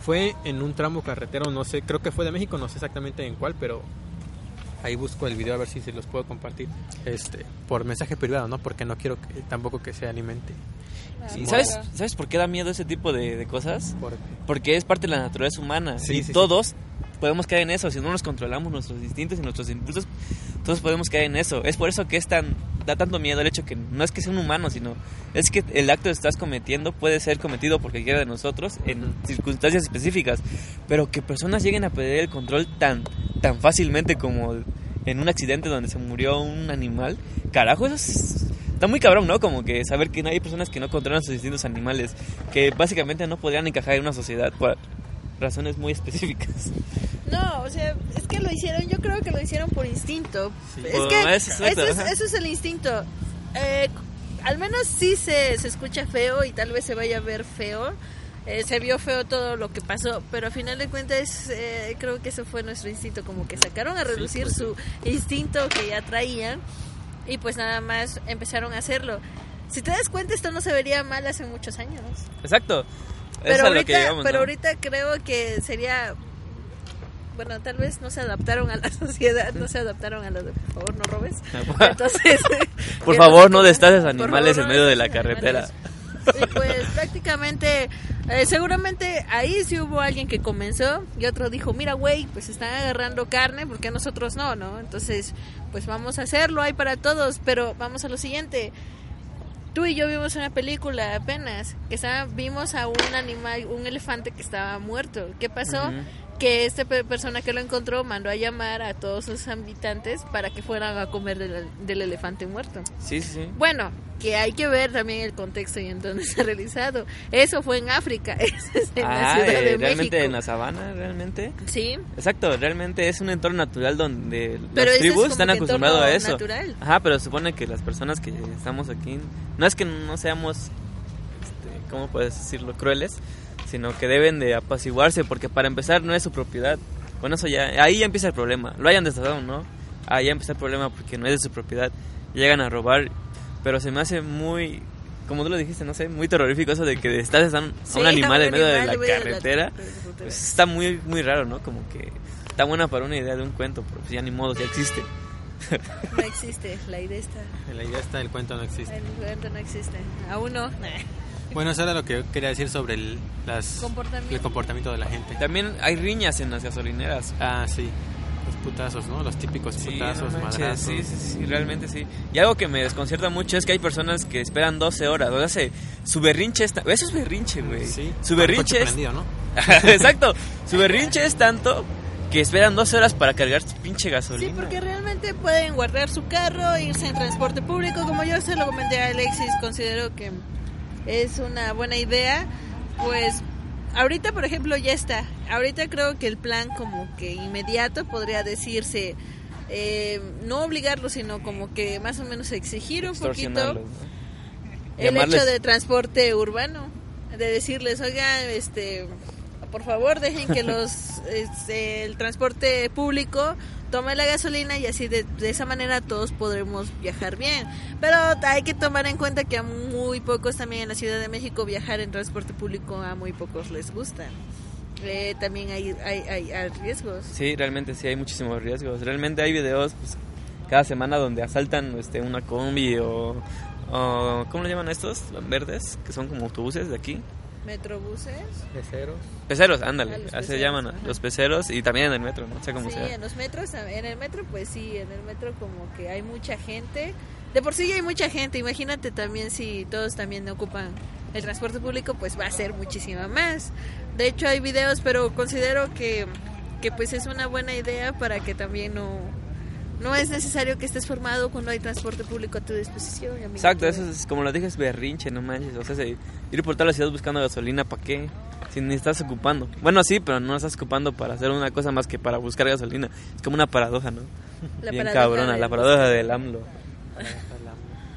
Fue en un tramo carretero, no sé, creo que fue de México, no sé exactamente en cuál, pero ahí busco el video a ver si se los puedo compartir este por mensaje privado, ¿no? Porque no quiero que, tampoco que se alimente. Sí, ¿sabes, ¿Sabes por qué da miedo ese tipo de, de cosas? Por- Porque es parte de la naturaleza humana. Sí, y sí, sí. todos podemos caer en eso. Si no nos controlamos nuestros instintos y nuestros impulsos, todos podemos caer en eso. Es por eso que es tan, da tanto miedo el hecho que no es que sea un humano, sino es que el acto que estás cometiendo puede ser cometido por cualquiera de nosotros en circunstancias específicas. Pero que personas lleguen a perder el control tan, tan fácilmente como en un accidente donde se murió un animal, carajo, eso es- Está muy cabrón, ¿no? Como que saber que hay personas que no controlan sus distintos animales, que básicamente no podrían encajar en una sociedad razones muy específicas. No, o sea, es que lo hicieron, yo creo que lo hicieron por instinto. Sí. Es Por- que es exacto, eso, es, eso es el instinto. Eh, al menos sí se, se escucha feo y tal vez se vaya a ver feo. Eh, se vio feo todo lo que pasó, pero a final de cuentas eh, creo que eso fue nuestro instinto, como que sacaron a reducir pues su instinto que ya traían y pues nada más empezaron a hacerlo. Si te das cuenta, esto no se vería mal hace muchos años. Exacto. Pero ahorita, pero ¿no? ahorita creo que sería bueno, tal vez no se adaptaron a la sociedad, no se adaptaron a lo de por favor no robes. Entonces, Por favor, no destaces animales favor, en medio de la carretera. Y pues prácticamente, eh, seguramente ahí sí hubo alguien que comenzó y otro dijo, mira güey, pues están agarrando carne, porque nosotros no, no? Entonces, pues vamos a hacerlo, hay para todos, pero vamos a lo siguiente. Tú y yo vimos una película apenas, que estaba, vimos a un animal, un elefante que estaba muerto. ¿Qué pasó? Que esta pe- persona que lo encontró mandó a llamar a todos sus habitantes para que fueran a comer del, del elefante muerto. Sí, sí, sí. Bueno, que hay que ver también el contexto y en dónde se ha realizado. Eso fue en África, eso es en la Ah, Ciudad eh, de realmente México. en la sabana, realmente. Sí, Exacto, realmente es un entorno natural donde Pero las es tribus están que acostumbrados a eso. natural. Ajá, pero supone que las personas que estamos aquí, no es que no seamos, este, ¿cómo puedes decirlo?, crueles, sino que deben de apaciguarse, porque para empezar no es su propiedad. Con eso ya, ahí ya empieza el problema. Lo hayan destrozado no, ahí ya empieza el problema porque no es de su propiedad. Llegan a robar, pero se me hace muy, como tú lo dijiste, no sé, muy terrorífico eso de que estás a un, Sí, un animal en medio de animal la carretera. Pues está muy, muy raro, ¿no? Como que está buena para una idea de un cuento, pero pues ya ni modo, ya existe. No existe, la idea está. La idea está, el cuento no existe. El cuento no existe. Aún no. Bueno, eso era lo que yo quería decir sobre el, las, Comportamiento. el comportamiento de la gente. También hay riñas en las gasolineras. Ah, sí. Los putazos, ¿no? Los típicos Sí, putazos, no manches, madrazos. sí, sí, sí, realmente sí. Y algo que me desconcierta mucho es que hay personas que esperan 12 horas. O sea, se- su berrinche está... Eso es berrinche, güey. Sí. Su berrinche es... prendido, ¿no? Exacto. Su berrinche es tanto que esperan 12 horas para cargar su pinche gasolina. Sí, porque realmente pueden guardar su carro, irse en transporte público. Como yo se lo comenté a Alexis, considero que es una buena idea. Pues ahorita, por ejemplo, ya está. Ahorita creo que el plan como que inmediato podría decirse, eh, no obligarlo, sino como que más o menos exigir un poquito el Llamarles- hecho de transporte urbano, de decirles, oigan, este, por favor dejen que los, este, el transporte público tome la gasolina y así de, de esa manera todos podremos viajar bien. Pero hay que tomar en cuenta que a muy pocos también en la Ciudad de México viajar en transporte público a muy pocos les gusta. Eh, también hay, hay, hay, hay riesgos. Sí, realmente sí hay muchísimos riesgos. Realmente hay videos pues, cada semana donde asaltan este, una combi o, o- ¿Cómo le llaman estos? Verdes, que son como autobuses de aquí. Metrobuses. Peceros. Peceros, Ah, ándale. los así se peceros, llaman ajá. los peceros y también en el metro, no sé cómo Sí, sea. en los metros, en el metro pues sí, en el metro como que hay mucha gente. De por sí ya hay mucha gente, imagínate también si todos también ocupan el transporte público, pues va a ser muchísima más. De hecho hay videos, pero considero que, que pues es una buena idea para que también no... No es necesario que estés formado cuando hay transporte público a tu disposición. amigo. Exacto, eso es como lo dije, es berrinche, no manches. O sea, se- ir por toda la ciudad buscando gasolina, ¿para qué? Si ni estás ocupando. Bueno, sí, pero no estás ocupando para hacer una cosa más que para buscar gasolina. Es como una paradoja, ¿no? La Bien paradoja cabrona, del- la paradoja del AMLO.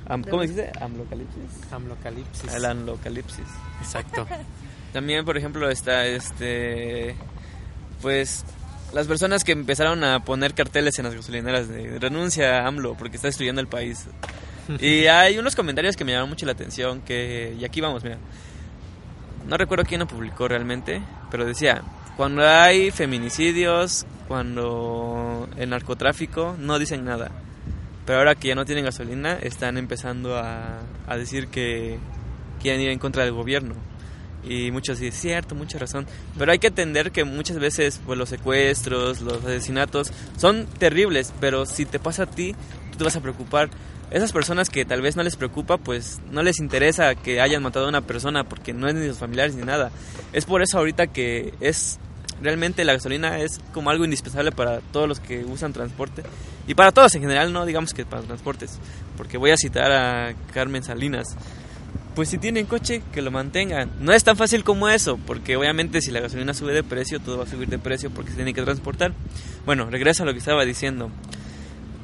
Am- ¿Cómo dice? ¿Amlocalipsis? Amlocalipsis. El amlocalipsis. Exacto. También, por ejemplo, está este. Pues. Las personas que empezaron a poner carteles en las gasolineras de renuncia a AMLO porque está destruyendo el país. Y hay unos comentarios que me llamaron mucho la atención. que Y aquí vamos, mira. No recuerdo quién lo publicó realmente, pero decía: Cuando hay feminicidios, cuando el narcotráfico, no dicen nada. Pero ahora que ya no tienen gasolina, están empezando a, a decir que quieren ir en contra del gobierno. Y muchos dicen, cierto, mucha razón. Pero hay que entender que muchas veces pues, los secuestros, los asesinatos son terribles, pero si te pasa a ti, tú te vas a preocupar. Esas personas que tal vez no les preocupa, pues no les interesa que hayan matado a una persona porque no es ni sus familiares ni nada. Es por eso ahorita que es realmente la gasolina es como algo indispensable para todos los que usan transporte y para todos en general, no digamos que para transportes, porque voy a citar a Carmen Salinas. Pues si tienen coche, que lo mantengan. No es tan fácil como eso, porque obviamente si la gasolina sube de precio, todo va a subir de precio porque se tiene que transportar. Bueno, regreso a lo que estaba diciendo.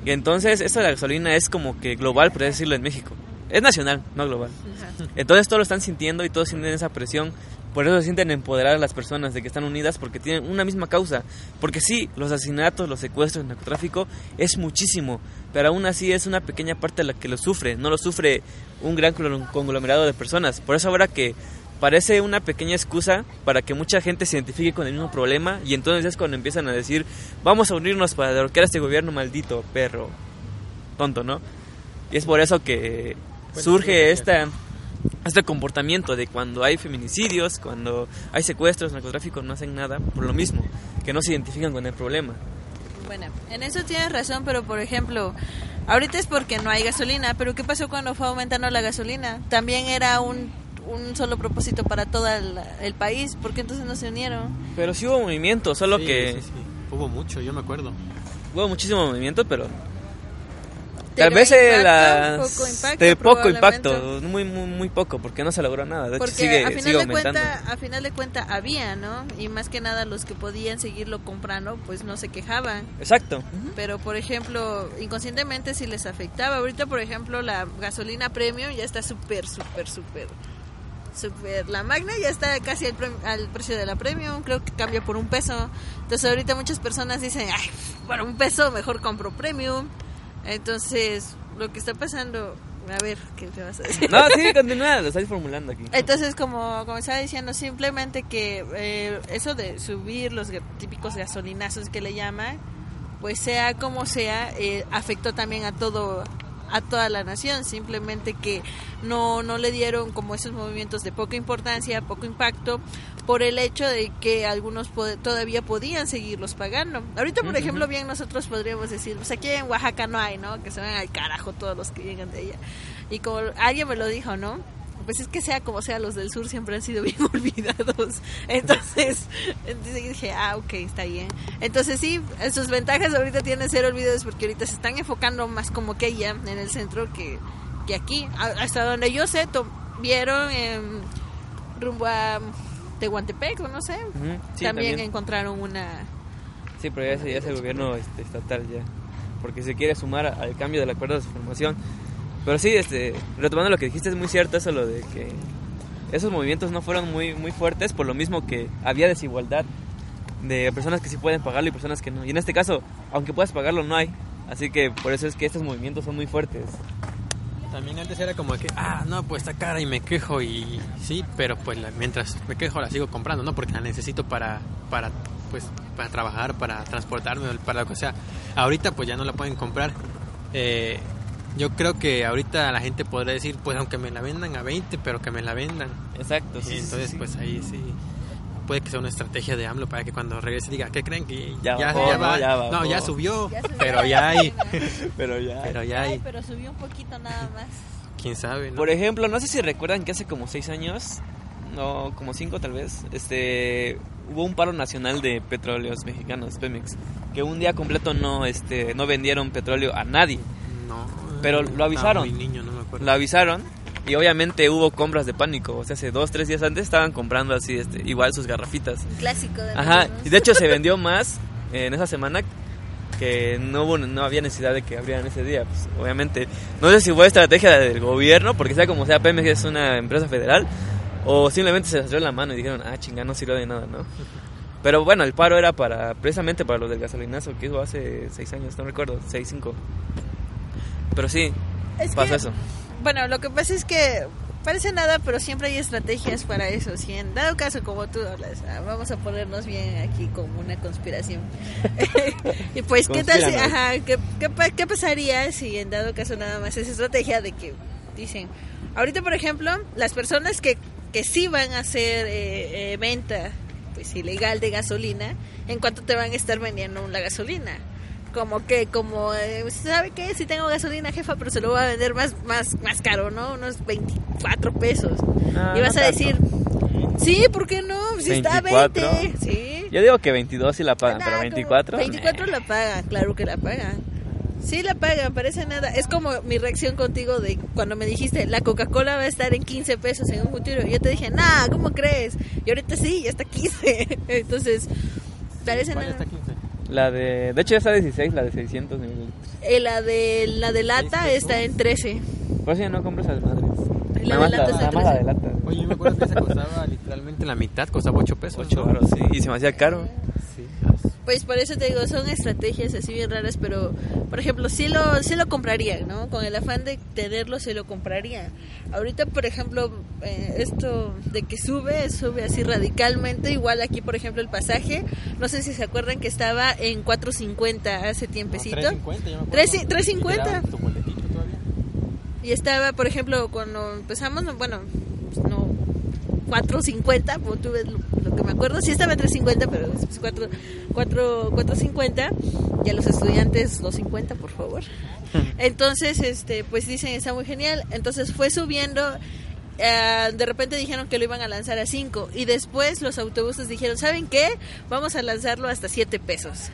Y entonces, esto de la gasolina es como que global, por decirlo en México. Es nacional, no global. Entonces todos lo están sintiendo y todos sienten esa presión por eso se sienten empoderadas las personas de que están unidas porque tienen una misma causa. Porque sí, los asesinatos, los secuestros, el narcotráfico es muchísimo, pero aún así es una pequeña parte la que lo sufre, no lo sufre un gran conglomerado de personas. Por eso ahora que parece una pequeña excusa para que mucha gente se identifique con el mismo problema y entonces es cuando empiezan a decir, vamos a unirnos para derrocar a este gobierno maldito, perro, tonto, ¿no? Y es por eso que surge esta este comportamiento de cuando hay feminicidios, cuando hay secuestros, narcotráfico, no hacen nada por lo mismo, que no se identifican con el problema. Bueno, en eso tienes razón, pero por ejemplo, ahorita es porque no hay gasolina, pero ¿qué pasó cuando fue aumentando la gasolina? También era un, un solo propósito para todo el, país, ¿por qué entonces no se unieron? Pero sí hubo movimiento, solo que... Sí, sí. Hubo mucho, yo me acuerdo. Hubo muchísimo movimiento, pero Tal vez las poco impacto, de poco impacto, muy, muy muy poco, porque no se logró nada. De porque hecho, sigue, a final sigue de aumentando. cuenta, a final de cuenta había, ¿no? Y más que nada los que podían seguirlo comprando, pues no se quejaban. Exacto. Pero por ejemplo, inconscientemente sí les afectaba. Ahorita, por ejemplo, la gasolina premium ya está súper, súper, súper super la magna ya está casi al, pre- al precio de la premium creo que cambia por un peso entonces ahorita muchas personas dicen ay por un peso mejor compro premium entonces lo que está pasando a ver qué te vas a decir No, sí, continúa, lo estoy formulando aquí. entonces, como, como estaba diciendo, simplemente que eh, eso de subir los típicos gasolinazos que le llaman, pues sea como sea, eh, afectó también a todo a toda la nación, simplemente que no, no le dieron como esos movimientos de poca importancia, poco impacto, por el hecho de que algunos po- todavía podían seguirlos pagando. Ahorita, por ejemplo, bien nosotros podríamos decir, pues aquí en Oaxaca no hay, ¿no? Que se ven al carajo todos los que llegan de allá. Y como alguien me lo dijo, ¿no? Pues es que sea como sea, los del sur siempre han sido bien olvidados. Entonces, entonces dije, ah, ok, está bien. Entonces sí, sus ventajas ahorita tienen ser olvidados porque ahorita se están enfocando más como que allá en el centro que, que aquí. Hasta donde yo sé, vieron em, rumbo a Tehuantepec, o no sé. Ujú, sí, también, también. encontraron una... Sí, pero ya es, ya es el gobierno este, estatal ya. Porque se quiere sumar al cambio del acuerdo de su formación. Pero sí, este, retomando lo que dijiste, es muy cierto eso, lo de que esos movimientos no fueron muy, muy fuertes por lo mismo que había desigualdad de personas que sí pueden pagarlo y personas que no. Y en este caso, aunque puedas pagarlo, no hay. Así que por eso es que estos movimientos son muy fuertes. También antes era como que, ah, no, pues está cara y me quejo y sí, pero pues la- mientras me quejo la sigo comprando, ¿no? Porque la necesito para, para, pues, para trabajar, para transportarme, para lo que sea. Ahorita pues ya no la pueden comprar. Eh, yo creo que ahorita la gente podría decir, pues aunque me la vendan a 20, pero que me la vendan. Exacto, Y entonces pues ahí sí puede que sea una estrategia de AMLO para que cuando regrese diga, ¿qué creen que Ya ya, bajó, ya ¿no? va? Ya bajó. No, ya subió, Ya subió pero ya hay. Pero ya. pero ya Ay, hay, pero subió un poquito nada más. quién sabe, ¿no? Por ejemplo, no sé si recuerdan que hace como seis años, no, como cinco tal vez, este, hubo un paro nacional de petróleos mexicanos, Pemex, que un día completo no, este, no vendieron petróleo a nadie. No. Pero lo avisaron. muy niño, no me acuerdo. Lo avisaron y obviamente hubo compras de pánico. O sea, hace dos, tres días antes estaban comprando así, este, igual sus garrafitas. Un clásico de Ajá, y de hecho se vendió más en esa semana que no hubo, no había necesidad de que abrieran ese día. Pues, obviamente, no sé si fue estrategia del gobierno, porque sea como sea, Pemex es una empresa federal, o simplemente se les dio la mano y dijeron, ah, chinga, no sirvió de nada, ¿no? Pero bueno, el paro era para precisamente para los del gasolinazo, que eso hace seis años, no recuerdo, seis, cinco. Pero sí, Es que- eso. Bueno, lo que pasa es que parece nada, pero siempre hay estrategias para eso. Si en dado caso, como tú hablas, ah, vamos a ponernos bien aquí como una conspiración. y pues, ¿qué tal si, ajá, ¿qué, qué, qué pasaría si en dado caso nada más es estrategia de que dicen, ahorita por ejemplo, las personas que, que sí van a hacer eh, eh, venta pues ilegal de gasolina, ¿en cuánto te van a estar vendiendo la gasolina? Como que como eh, sabe qué si tengo gasolina jefa pero se lo voy a vender más más más caro no unos 24 pesos Ah, y vas no a tanto. decir sí por qué no si está 24. 20 sí Yo digo que 22 sí la pagan, Nah, pero como 24. 24 la pagan claro que la pagan Sí, la pagan, parece nada. Es como mi reacción contigo de cuando me dijiste la Coca-Cola va a estar en 15 pesos en un futuro. Yo te dije, nah, ¿cómo crees? Y ahorita sí, ya está 15. Entonces, parece ¿Cuál nada. está 15? La de. De hecho, ya está 16, la de 600 mililitros. Eh, la de la de lata Seis está en 13. Por eso ya no compro esas madres. La Nada de más lata está nada más la de 13. lata. Oye, yo me acuerdo que esa costaba literalmente la mitad, costaba 8 pesos. 8 ¿no? baros, sí. Y se me hacía caro. Pues por eso te digo, son estrategias así bien raras, pero por ejemplo, sí lo, sí lo compraría, ¿no? Con el afán de tenerlo, sí lo compraría. Ahorita, por ejemplo, eh, esto de que sube, sube así radicalmente. Igual aquí, por ejemplo, el pasaje, no sé si se acuerdan que estaba en 4.50 hace tiempecito. 3.50, yo me acuerdo. Tres- Y te 3.50. daban tu boletito todavía. Y estaba, por ejemplo, cuando empezamos, no, bueno, no, 4.50, pues tú ves lo, lo que me acuerdo, sí estaba en 3.50, pero es 4, 4, 4.50, y a los estudiantes 2.50, por favor. Entonces, este, pues dicen, está muy genial, entonces fue subiendo, eh, de repente dijeron que lo iban a lanzar a 5, y después los autobuses dijeron, ¿saben qué? Vamos a lanzarlo hasta 7 pesos.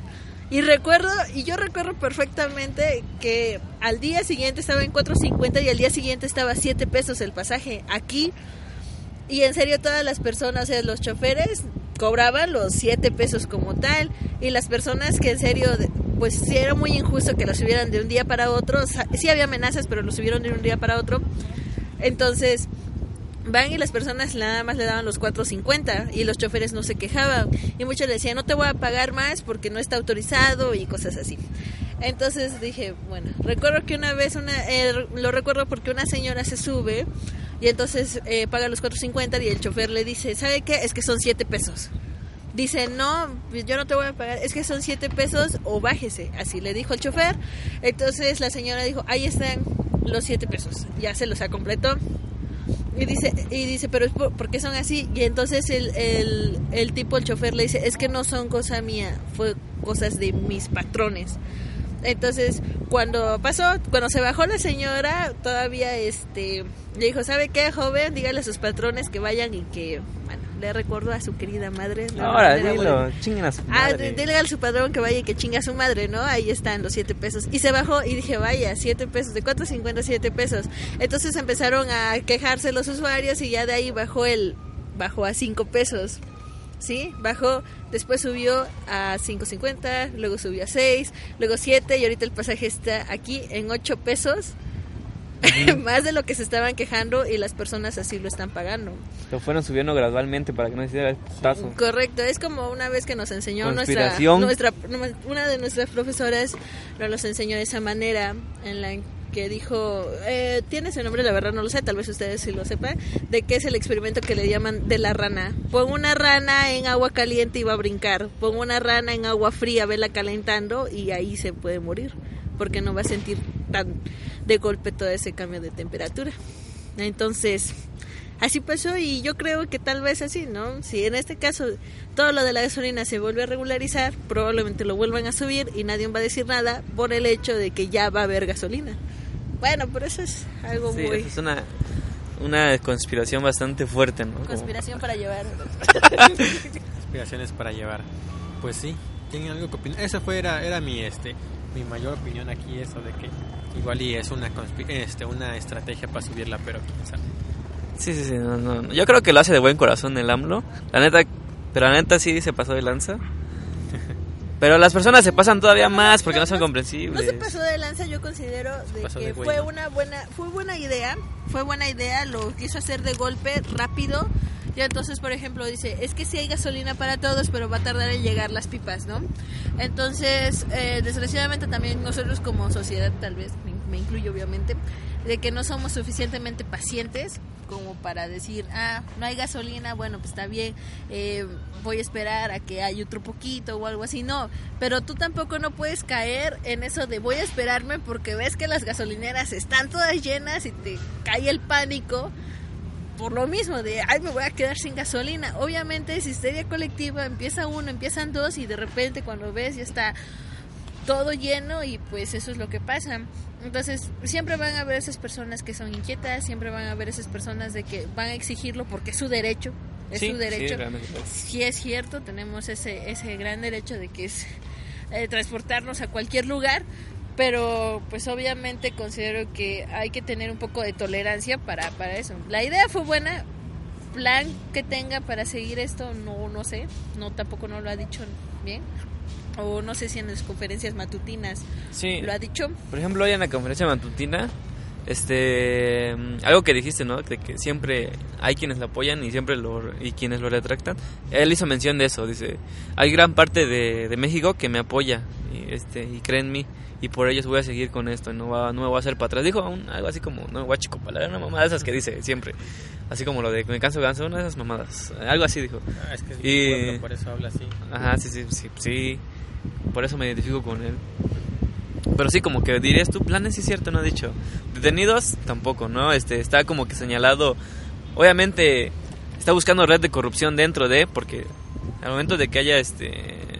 Y recuerdo, y yo recuerdo perfectamente que al día siguiente estaba en 4.50 y al día siguiente estaba a 7 pesos el pasaje aquí. Y en serio todas las personas, o sea, los choferes cobraban los 7 pesos como tal. Y las personas que en serio, pues sí era muy injusto que lo subieran de un día para otro. Sí había amenazas, pero lo subieron de un día para otro. Entonces, van y las personas nada más le daban los 4.50 y los choferes no se quejaban y muchos le decían no te voy a pagar más porque no está autorizado y cosas así entonces dije bueno recuerdo que una vez una eh, lo recuerdo porque una señora se sube y entonces eh, paga los 4.50 y el chofer le dice sabe qué es que son 7 pesos Dice, no, yo no te voy a pagar, es que son 7 pesos o bájese. Así le dijo el chofer. Entonces la señora dijo, ahí están los 7 pesos. Ya se los ha completó. Y dice, y dice pero ¿por qué son así? Y entonces el, el, el tipo, el chofer, le dice, es que no son cosa mía, fue cosas de mis patrones. Entonces, cuando pasó, cuando se bajó la señora, todavía este le dijo, ¿sabe qué, joven? Dígale a sus patrones que vayan y que, bueno, le recuerdo a su querida madre. Ahora, dilo, chinguen a su Ah, madre. d- dile a su padrón que vaya y que chinga a su madre, ¿no? Ahí están los 7 pesos. Y se bajó y dije, vaya, 7 pesos, ¿de cuánto? 57 pesos. Entonces empezaron a quejarse los usuarios y ya de ahí bajó el, bajó a 5 pesos. ¿Sí? Bajó, después subió a 5.50, luego subió a 6, luego 7 y ahorita el pasaje está aquí en 8 pesos. Más de lo que se estaban quejando y las personas así lo están pagando. Lo fueron subiendo gradualmente para que no hiciera el putazo. Correcto, es como una vez que nos enseñó nuestra, nuestra una de nuestras profesoras nos los enseñó de esa manera en la que dijo, eh, tiene ese nombre, la verdad no lo sé, tal vez ustedes sí lo sepan, de qué es el experimento que le llaman de la rana. Pon una rana en agua caliente y va a brincar, pon una rana en agua fría, vela calentando y ahí se puede morir, porque no va a sentir tan de golpe todo ese cambio de temperatura. Entonces, así pasó y yo creo que tal vez así, ¿no? Si en este caso todo lo de la gasolina se vuelve a regularizar, probablemente lo vuelvan a subir y nadie va a decir nada por el hecho de que ya va a haber gasolina. Bueno, pero eso es algo Sí, muy... es una, una conspiración bastante fuerte, ¿no? Como- Conspiración para llevar. Aspiraciones para llevar. Pues sí, tienen algo que opinar. Esa fue era, era mi este mi mayor opinión aquí eso de que igual y es una conspi- este una estrategia para subirla, pero quién sabe. Sí, sí, sí, no, no, no. Yo creo que lo hace de buen corazón el AMLO. La neta, pero la neta sí se pasó de lanza. Pero las personas se pasan todavía más porque no son No comprensibles. se pasó de lanza, yo considero de que de fue ¿no? una buena, fue buena idea, fue buena idea, lo quiso hacer de golpe, rápido. Y entonces, por ejemplo, dice, es que sí hay gasolina para todos, pero va a tardar en llegar las pipas, ¿no? Entonces, eh, desgraciadamente también nosotros como sociedad, tal vez, me, incluyo obviamente, de que no somos suficientemente pacientes como para decir, ah, no hay gasolina, bueno, pues está bien, eh, voy a esperar a que haya otro poquito o algo así, no, pero tú tampoco no puedes caer en eso de voy a esperarme porque ves que las gasolineras están todas llenas y te cae el pánico por lo mismo de, ay, me voy a quedar sin gasolina. Obviamente es histeria colectiva, empieza uno, empiezan dos y de repente cuando ves ya está todo lleno y pues eso es lo que pasa. Entonces, siempre van a haber esas personas que son inquietas, siempre van a haber esas personas de que van a exigirlo porque es su derecho, es su derecho. Sí, es cierto, tenemos ese, ese gran derecho de que es eh, transportarnos a cualquier lugar, pero pues obviamente considero que hay que tener un poco de tolerancia para, para eso. La idea fue buena, plan que tenga para seguir esto, no, no sé, no tampoco no lo ha dicho bien, o no sé si en las conferencias matutinas sí. lo ha dicho. Por ejemplo, hoy en la conferencia matutina, este, algo que dijiste, ¿no? De que siempre hay quienes lo apoyan y siempre lo, y quienes lo retractan. Él hizo mención de eso, dice, hay gran parte de, de México que me apoya y, este, y cree en mí y por ellos voy a seguir con esto, no, va, no me voy a hacer para atrás. Dijo algo así como, no, guachico, palabra, una mamada de esas que dice siempre. Así como lo de me canso ganso, una de esas mamadas. Algo así dijo. Ah, es que Y- por eso habla así. Ajá, sí, sí, sí, sí. Por eso me identifico con él. Pero sí, como que dirías tú, planes sí es cierto, no ha dicho. Detenidos tampoco, ¿no? Este, está como que señalado. Obviamente está buscando red de corrupción dentro de, porque al momento de que haya este,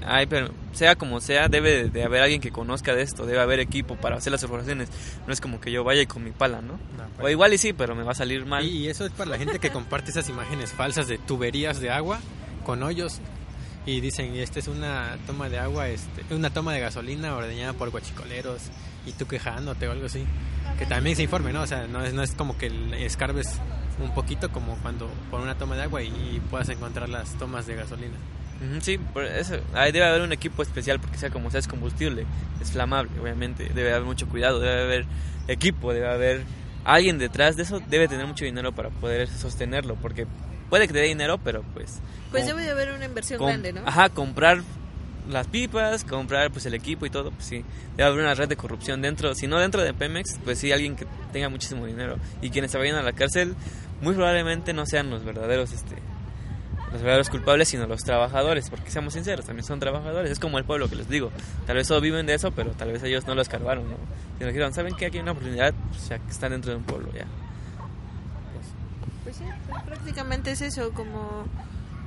hay, pero sea como sea, debe de haber alguien que conozca de esto, debe haber equipo para hacer las operaciones. No es como que yo vaya y con mi pala, ¿no? No, O pues- igual y sí, pero me va a salir mal. Y eso es para la gente que comparte esas imágenes falsas de tuberías de agua con hoyos y dicen, esta es una toma de agua, este, una toma de gasolina ordeñada por guachicoleros y tú quejándote o algo así. Que también se informe, ¿no? O sea, no es, no es como que escarbes un poquito como cuando por una toma de agua y, y puedas encontrar las tomas de gasolina. Sí, por eso. Ahí debe haber un equipo especial porque sea como sea es combustible, es flamable, obviamente. Debe haber mucho cuidado, debe haber equipo, debe haber alguien detrás de eso. Debe tener mucho dinero para poder sostenerlo, porque puede que te dé dinero, pero pues. Pues debe de haber una inversión grande, ¿no? Ajá, comprar las pipas, comprar pues el equipo y todo, pues sí. Debe haber una red de corrupción dentro, si no dentro de Pemex, pues sí alguien que tenga muchísimo dinero y quienes se vayan a la cárcel muy probablemente no sean los verdaderos este los verdaderos culpables, sino los trabajadores, porque seamos sinceros, también son trabajadores, es como el pueblo que les digo, tal vez solo viven de eso, pero tal vez ellos no lo escarbaron, ¿no? Sino dijeron, ¿saben que Aquí hay una oportunidad, pues ya que están dentro de un pueblo, ya. Prácticamente es eso, como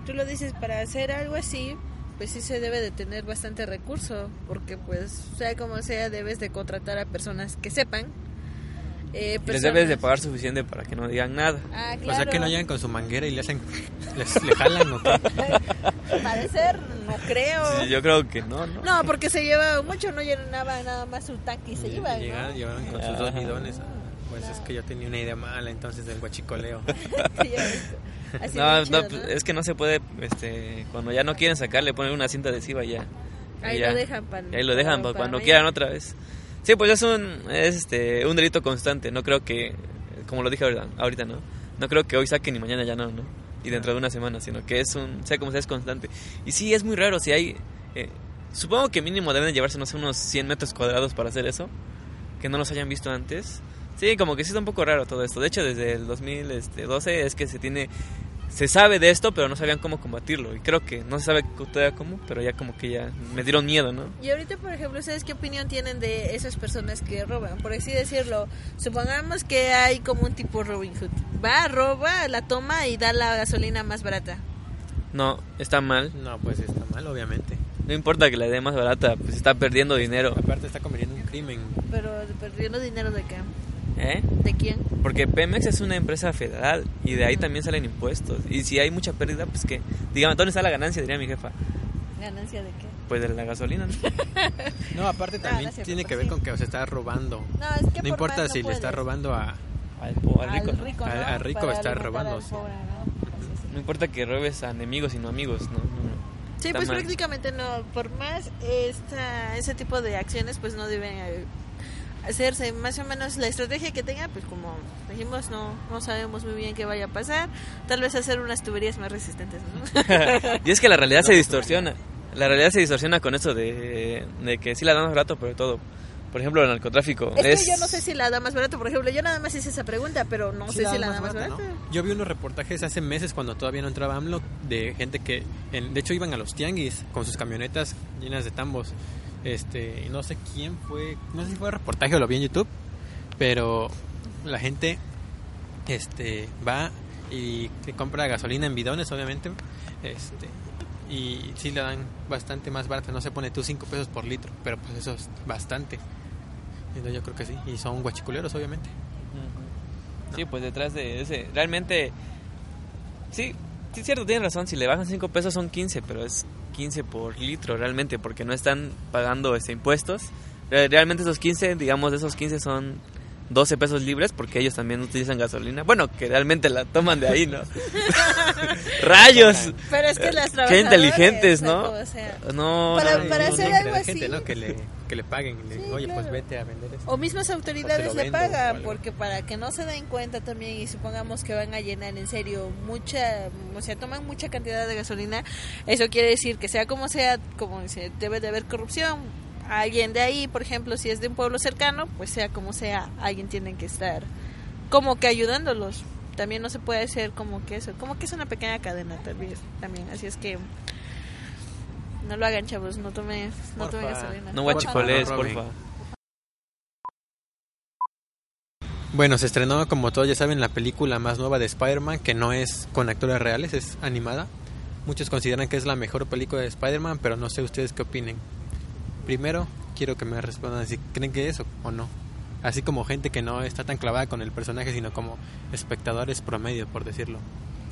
tú lo dices, para hacer algo así, pues sí se debe de tener bastante recurso, porque pues sea como sea, debes de contratar a personas que sepan. Eh, Y les debes de pagar suficiente para que no digan nada. Ah, O sea que claro. no llegan con su manguera y le hacen, les, le jalan o? Parecer, no creo. Sí, yo creo que no, ¿no? No, porque se lleva mucho, no llenaba nada más su tanque y se iba. ¿no? Llegaron, con sus dos bidones. Pues es que yo tenía una idea mala entonces del guachicoleo. Sí. Así No, no, chido, ¿no? es que no se puede, este, cuando ya no quieren sacarle, ponen una cinta adhesiva y ya. Ahí Y ya. lo dejan para Y ahí lo dejan para, para cuando mañana. quieran otra vez. Sí, pues es un, es este, un delito constante. No creo que, como lo dije ahorita, ahorita, ¿no? No creo que hoy saquen y mañana ya no, ¿no? Y dentro de una semana, sino que es un, sea como sea, es constante. Y sí, es muy raro si hay, eh, supongo que mínimo deben de llevarse, no sé, unos 100 metros cuadrados para hacer eso, que no los hayan visto antes. Sí, como que sí está un poco raro todo esto. De hecho, desde el 2012 es que se tiene se sabe de esto, pero no sabían cómo combatirlo. Y creo que no se sabe todavía cómo, pero ya como que ya me dieron miedo, ¿no? Y ahorita, por ejemplo, ¿ustedes qué opinión tienen de esas personas que roban? Por así decirlo, supongamos que hay como un tipo Robin Hood. Va, roba, la toma y da la gasolina más barata. No, está mal. No, pues está mal, obviamente. No importa que la dé más barata, pues está perdiendo dinero. Aparte está cometiendo un crimen. Pero perdiendo dinero de qué? ¿Eh? ¿De quién? Porque Pemex es una empresa federal y de ahí también salen impuestos. Y si hay mucha pérdida, pues que, dígame, ¿dónde está la ganancia? Diría mi jefa. ¿Ganancia de qué? Pues de la gasolina, ¿no? No, aparte también no es cierto, tiene que pues ver sí. con que se está robando. No, es que importa si le está robando a... Al, po- al rico, Al ¿no? rico, ¿no? al rico Para está robando, pobre, ¿no? Así es. No importa que robes a enemigos, sino amigos, ¿no? no, no. Sí, Está pues mal. prácticamente no. Por más esta, ese tipo de acciones, pues no deben eh, hacerse. Más o menos la estrategia que tenga, pues como dijimos, no, no sabemos muy bien qué vaya a pasar. Tal vez hacer unas tuberías más resistentes, ¿no? y es que la realidad se distorsiona. La realidad se distorsiona con eso de, de que sí la damos rato, pero todo. Por ejemplo, el narcotráfico. Es, que yo no sé si la da más barato, por ejemplo, yo nada más hice esa pregunta, pero no sé si la da más barato. Yo vi unos reportajes hace meses cuando todavía no entraba AMLO de gente que, de hecho, iban a los tianguis con sus camionetas llenas de tambos. Este, no sé quién fue, no sé si fue reportaje o lo vi en YouTube, pero la gente este va y compra gasolina en bidones, obviamente. Este, y sí le dan bastante más barata, no se pone tú 5 pesos por litro, pero pues eso es bastante. Entonces yo creo que sí, y son guachiculeros obviamente. Sí, pues detrás de ese, realmente, sí, sí, cierto, tienen razón, si le bajan 5 pesos son 15, pero es 15 por litro realmente, porque no están pagando este impuestos. Realmente esos 15, digamos, esos 15 son 12 pesos libres porque ellos también utilizan gasolina. Bueno, que realmente la toman de ahí, ¿no? ¡Rayos! Pero es que las Qué inteligentes, ¿no? no, para, para hacer algo así. Gente, ¿no? que, le, que le paguen. Oye, pues vete a vender esto. O mismas autoridades le pagan porque para que no se den cuenta también y supongamos que van a llenar en serio mucha, o sea, toman mucha cantidad de gasolina, eso quiere decir que sea como sea, como dice, debe de haber corrupción alguien de ahí, por ejemplo, si es de un pueblo cercano, pues sea como sea, alguien tiene que estar como que ayudándolos. También no se puede hacer como que eso, como que es una pequeña cadena también, también. así es que no lo hagan, chavos, no tome no tome gasolina. No guachicoles, porfa. Bueno, se estrenó, como todos ya saben, la película más nueva de Spider-Man, que no es con actores reales, es animada. Muchos consideran que es la mejor película de Spider-Man, pero no sé ustedes qué opinen. Primero, quiero que me respondan si creen que es o no. Así como gente que no está tan clavada con el personaje, sino como espectadores promedio, por decirlo.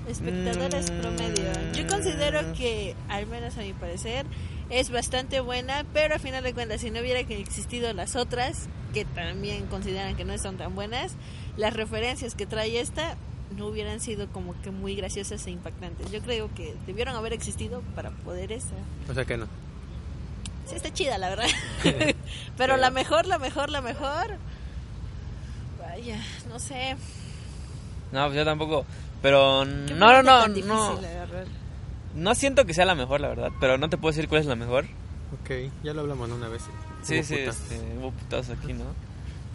Espectadores mm. promedio. Yo considero que, al menos a mi parecer, es bastante buena, pero a final de cuentas, si no hubiera existido las otras, que también consideran que no son tan buenas, las referencias que trae esta no hubieran sido como que muy graciosas e impactantes. Yo creo que debieron haber existido para poder esa. O sea que no. Sí, está chida, la verdad. Pero la mejor, la mejor, la mejor. Vaya, no sé. No, pues yo tampoco. Pero no, no, no. No, no siento que sea la mejor, la verdad. Pero no te puedo decir cuál es la mejor. Ok, ya lo hablamos una vez. Sí, sí, este, hubo putazos aquí, ¿no?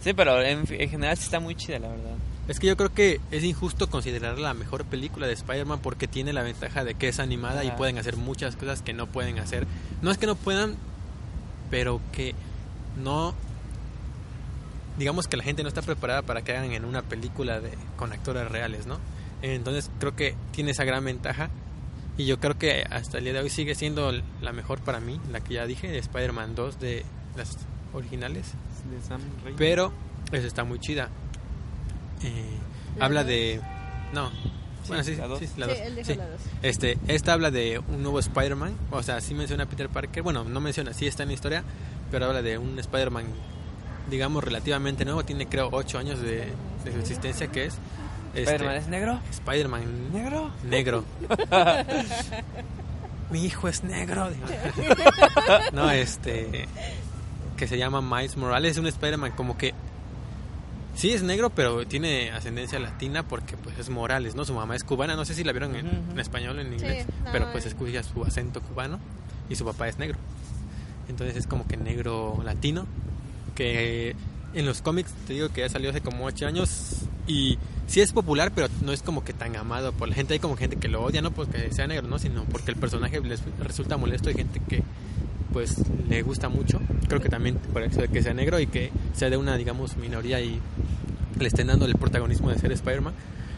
Sí, pero en, en, general sí está muy chida, la verdad. Es que yo creo que es injusto considerarla la mejor película de Spider-Man porque tiene la ventaja de que es animada y pueden hacer muchas cosas que no pueden hacer. No es que no puedan, pero que no digamos que la gente no está preparada para que hagan en una película de con actores reales, ¿no? Entonces creo que tiene esa gran ventaja y yo creo que hasta el día de hoy sigue siendo la mejor para mí, la que ya dije, de Spider-Man 2 de las originales. Pero eso está muy chida. Eh, habla de no, bueno, sí, sí, la dos. Este, esta habla de un nuevo Spider-Man, o sea, sí menciona a Peter Parker, bueno, no menciona, sí está en la historia, pero habla de un Spider-Man, digamos, relativamente nuevo, tiene creo 8 años de, su existencia, que es... Este, ¿Spider-Man es negro? Spider-Man. ¿Negro? Negro. Mi hijo es negro. no, este... Que se llama Miles Morales, es un Spider-Man como que Sí, es negro, pero tiene ascendencia latina porque pues es Morales, ¿no? Su mamá es cubana, no sé si la vieron en, español o en inglés, pero pues escucha su acento cubano y su papá es negro. Entonces es como que negro latino, que en los cómics te digo que ya salió hace como 8 años y sí es popular, pero no es como que tan amado por la gente. Hay como gente que lo odia, no porque sea negro, no, sino porque el personaje les resulta molesto. Hay gente que pues le gusta mucho. Creo que también por eso de que sea negro y que sea de una, digamos, minoría y le estén dando el protagonismo de ser Spider-Man.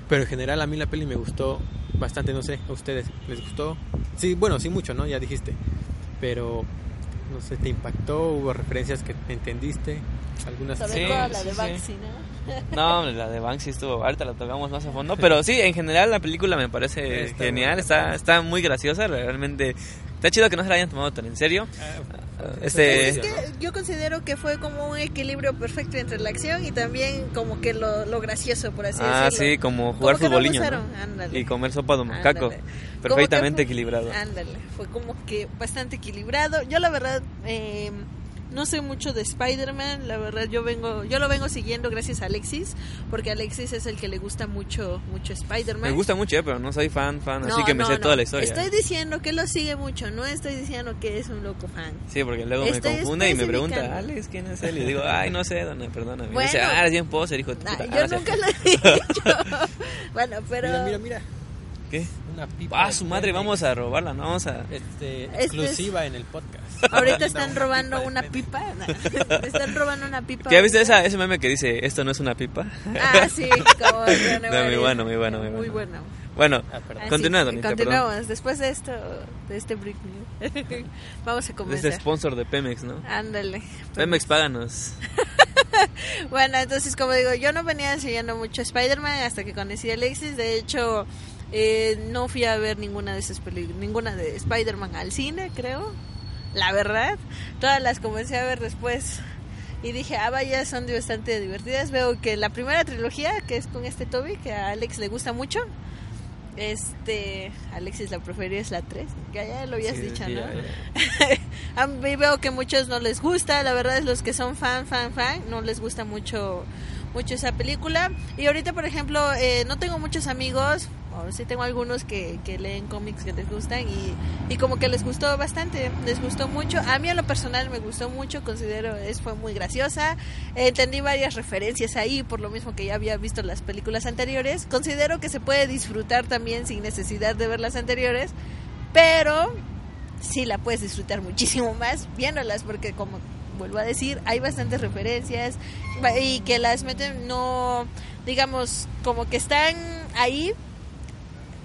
Pero en general a mí la peli me gustó bastante, no sé, a ustedes les gustó. Sí, bueno, sí mucho, ¿no? Ya dijiste. Pero no sé, te impactó, hubo referencias que entendiste, algunas Sobre todo la de Banksy, ¿no? No, la de Banksy estuvo, ahorita la tocamos más a fondo, pero sí, en general la película me parece genial, está, está muy graciosa, realmente Está chido que no se la hayan tomado tan en serio. Ah, este... Es que yo considero que fue como un equilibrio perfecto entre la acción y también como que lo, lo gracioso, por así ah, decirlo. Ah, sí, como jugar futboliño. Y comer sopa de macaco. Perfectamente equilibrado. Ándale, fue como que bastante equilibrado. Yo la verdad... Eh, no sé mucho de Spider-Man, la verdad yo vengo, yo lo vengo siguiendo gracias a Alexis, porque Alexis es el que le gusta mucho, mucho Spider-Man. Me gusta mucho, eh, pero no soy fan, fan, así No, que me no, sé no. toda la historia. Estoy diciendo que lo sigue mucho, no estoy diciendo que es un loco fan. Sí, porque luego Estoy me confunde y me pregunta. Alex, ¿quién es él? Y digo, ay, no sé, dona, perdóname. Y Bueno. dice, ah, eres bien poser, hijo de puta. yo Ah, nunca lo he dicho. bueno, pero Mira, mira, mira. ¿Qué? Una pipa. Ah, su madre, vamos a robarla, ¿no? Vamos a... Este, Este exclusiva en el podcast. ahorita están Una robando una Pemex. pipa. están robando una pipa. ¿Qué viste esa, ese meme que dice, esto no es una pipa? Ah, sí, como No, muy bueno, muy bueno, muy Muy bueno. bueno. Bueno, Ah, perdón. Continúa, Donita, Continuamos. Después de esto, de este break news, vamos a este comenzar. sponsor de Pemex, ¿no? Ándale. Pemex, páganos. Bueno, entonces como digo, yo no venía siguiendo mucho Spider-Man hasta que conocí a Alexis. De hecho, eh, no fui a ver ninguna de esas películas, ninguna de Spider-Man al cine, creo. La verdad, todas las comencé a ver después. Y dije, ah, vaya, son bastante divertidas. Veo que la primera trilogía, que es con este Toby, que a Alex le gusta mucho. Este, Alexis la preferida es la 3, que ya lo habías Sí, dicho, sí, ¿no? ya, ya. A mí veo que muchos no les gusta, la verdad es los que son fan, fan, fan, no les gusta mucho mucho esa película. Y ahorita, por ejemplo, eh, no tengo muchos amigos, o sí tengo algunos que, que leen cómics que les gustan y, y como que les gustó bastante, les gustó mucho. A mí a lo personal me gustó mucho, considero es fue muy graciosa. Entendí varias referencias ahí, por lo mismo que ya había visto las películas anteriores. Considero que se puede disfrutar también sin necesidad de ver las anteriores, pero sí la puedes disfrutar muchísimo más viéndolas porque como vuelvo a decir hay bastantes referencias y que las meten no digamos como que están ahí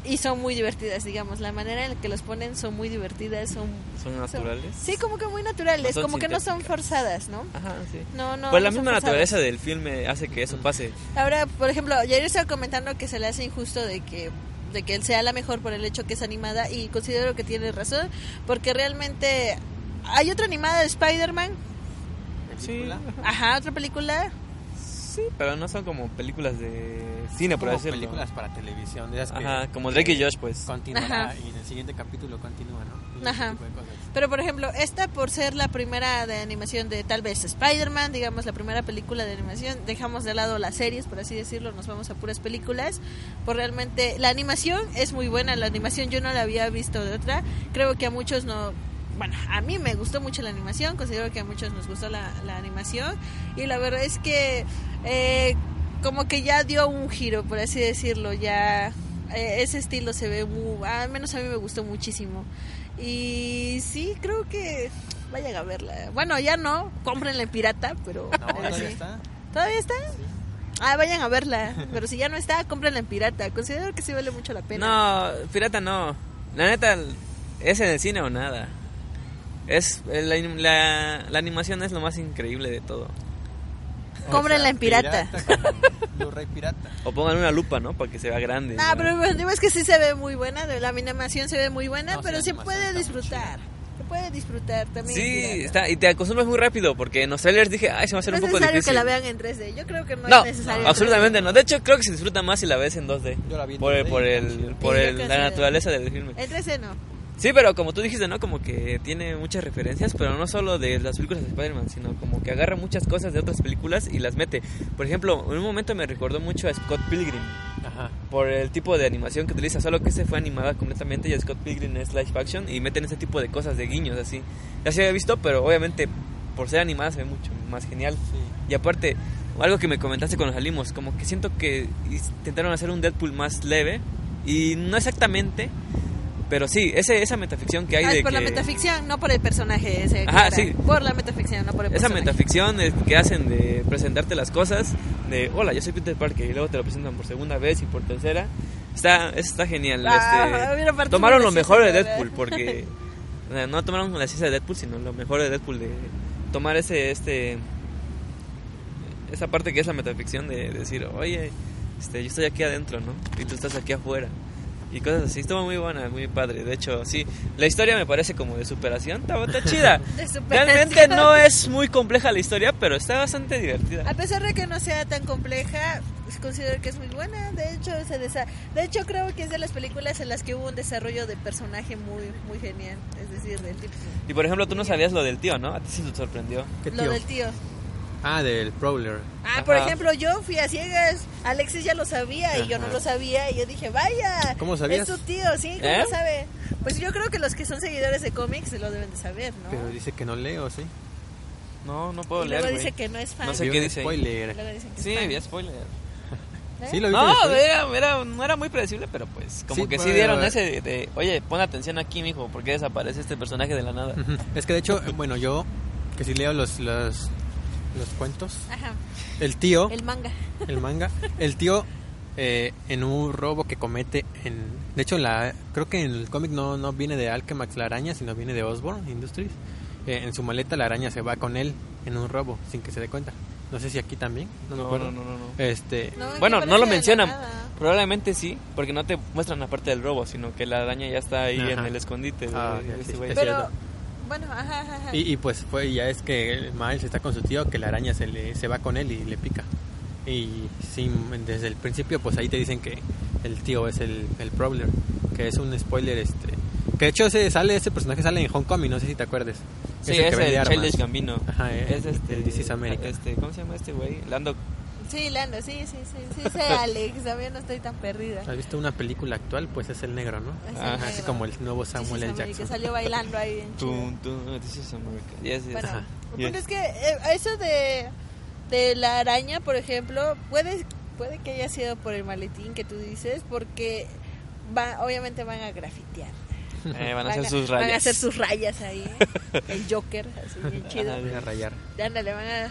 y son muy divertidas digamos. La manera en la que los ponen son muy divertidas son ¿Son son- naturales? sí como que muy naturales No como que no son forzadas no Ajá, sí. no no pues la no misma naturaleza del filme hace que eso pase. Ahora, por ejemplo, Yair estaba comentando que se le hace injusto de que de que él sea la mejor por el hecho que es animada y considero que tiene razón porque realmente hay otra animada de Spider-Man, ajá, otra película, Sí, pero no son como películas de cine, por Como decirlo. películas para televisión. De esas que- Ajá, como Drake y Josh, pues. Continuará Ajá. y en el siguiente capítulo continúa, ¿no? Ajá. pero por ejemplo, esta por ser la primera de animación de tal vez Spider-Man, digamos la primera película de animación, dejamos de lado las series, por así decirlo, nos vamos a puras películas, por realmente la animación es muy buena, la animación yo no la había visto de otra, creo que a muchos no bueno, a mí me gustó mucho la animación, considero que a muchos nos gustó la, la animación y la verdad es que eh, como que ya dio un giro, por así decirlo, ya eh, ese estilo se ve muy, al menos a mí me gustó muchísimo y sí, creo que vayan a verla. Bueno, ya no, cómprenla en pirata, pero, No, todavía sí. está. ¿Todavía está? Ah, vayan a verla, pero si ya no está, cómprenla en pirata. Considero que sí vale mucho la pena. No, pirata no. La neta, ¿es en el cine o nada? Es eh, la, la, la animación es lo más increíble de todo. O Cómprenla sea, en pirata. Blu-ray pirata. O pongan una lupa, ¿no? Para que se vea grande. No, ¿no? pero bueno, digo, es que sí se ve muy buena, de la animación se ve muy buena, No, sí, pero se puede disfrutar. Se puede disfrutar también. Sí, pirata. está, y te acostumbras muy rápido porque en los trailers dije, ay, se va a hacer No es un poco necesario difícil. que la vean en 3D. Yo creo que no, No, es necesario. en absolutamente no. De hecho, creo que se disfruta más si la ves en 2D. Yo la vi en por el, 2D, por el, por Sí, yo el- la naturaleza del filme. 3D. En 3D no. Sí, pero como tú dijiste, ¿no? Como que tiene muchas referencias, pero no solo de las películas de Spider-Man, sino como que agarra muchas cosas de otras películas y las mete. Por ejemplo, en un momento me recordó mucho a Scott Pilgrim, Ajá. por el tipo de animación que utiliza, solo que se fue animada completamente y Scott Pilgrim es live action y meten ese tipo de cosas de guiños así. Ya se había visto, pero obviamente por ser animada se ve mucho más genial. Sí. Y aparte, algo que me comentaste cuando salimos, como que siento que intentaron hacer un Deadpool más leve y no exactamente, pero sí, ese, esa metaficción que hay Ah, de es por que la metaficción, no por el personaje. Ese, Ajá, sí. Por la metaficción, no por el esa personaje. metaficción eh, que hacen de presentarte las cosas, de hola, yo soy Peter Parker y luego te lo presentan por segunda vez y por tercera, está, eso está genial. Ah, este, tomaron lo mejor de Deadpool porque o sea, no tomaron la ciencia de Deadpool, sino lo mejor de Deadpool de tomar ese este esa parte que es la metaficción de decir, oye, este, yo estoy aquí adentro, ¿no? Y tú estás aquí afuera. Y cosas así, estuvo muy buena, muy padre. De hecho, sí, la historia me parece como de superación, está, está chida. De superación. Realmente no es muy compleja la historia, pero está bastante divertida. A pesar de que no sea tan compleja, considero que es muy buena. De hecho, se desa- de hecho creo que es de las películas en las que hubo un desarrollo de personaje muy muy genial, es decir, del tipo. Y por ejemplo, tú no sabías lo del tío, ¿no? A ti sí te sorprendió. ¿Qué Lo del tío. Ah, del Prowler. Ah, por ejemplo, yo fui a ciegas. Alexis ya lo sabía y yo no lo sabía. Y yo dije, vaya. ¿Cómo sabías? Es tu tío, sí, ¿cómo ¿Eh? sabe? Pues yo creo que los que son seguidores de cómics lo deben de saber, ¿no? Pero dice que no leo, ¿sí? No, no puedo y leer, luego dice que no es fan. No sé qué dice spoiler. luego dicen que Sí, había spoiler. ¿Eh? Sí, lo No, era, era- no era muy predecible, pero pues como Sí, que sí dieron ese de, de, oye, pon atención aquí, mijo, porque desaparece este personaje de la nada. Es que de hecho, bueno, yo que si leo los, los, los cuentos, Ajá, el tío, el manga. el manga, el tío eh, en un robo que comete en... De hecho, la creo que en el cómic no, no viene de Alchemax la araña, sino viene de Osborn Industries. Eh, en su maleta la araña se va con él en un robo sin que se dé cuenta. No sé si aquí también, no, me No, acuerdo. no, no, no, no. Este, No, Bueno, no lo de mencionan. Probablemente sí, porque no te muestran la parte del robo, sino que la araña ya está ahí en el escondite de, Ah, de sí, Pero, cierto. Bueno, ajá, ajá. Y, y pues fue ya es que Miles está con su tío que la araña se le se va con él y le pica. Y sí, desde el principio pues ahí te dicen que el tío es el, el Prowler, que es un spoiler este que de hecho ese sale ese personaje sale en Homecoming, no sé si te acuerdes. Sí, que es el armas. Childish Gambino. Ajá, es este, el This is America. Este, ¿Cómo se llama este güey? Lando. Sí, Lando, sí, sí, sí, sí, sé Alex, también no estoy tan perdida. ¿Has visto una película actual? Pues es el negro, ¿no? Es el Ajá, negro. así como el nuevo Samuel Sí, L. sí, Jackson. Que salió bailando ahí en tun, this is America. Yes, yes. Bueno, Yes. es que eh, eso de, de la araña, por ejemplo, puede, puede que haya sido por el maletín que tú dices, porque va, obviamente van a grafitear. Eh, van a hacer sus rayas. Van a hacer sus rayas ahí. el Joker, así bien chido. Voy a rayar. Ándale, van a,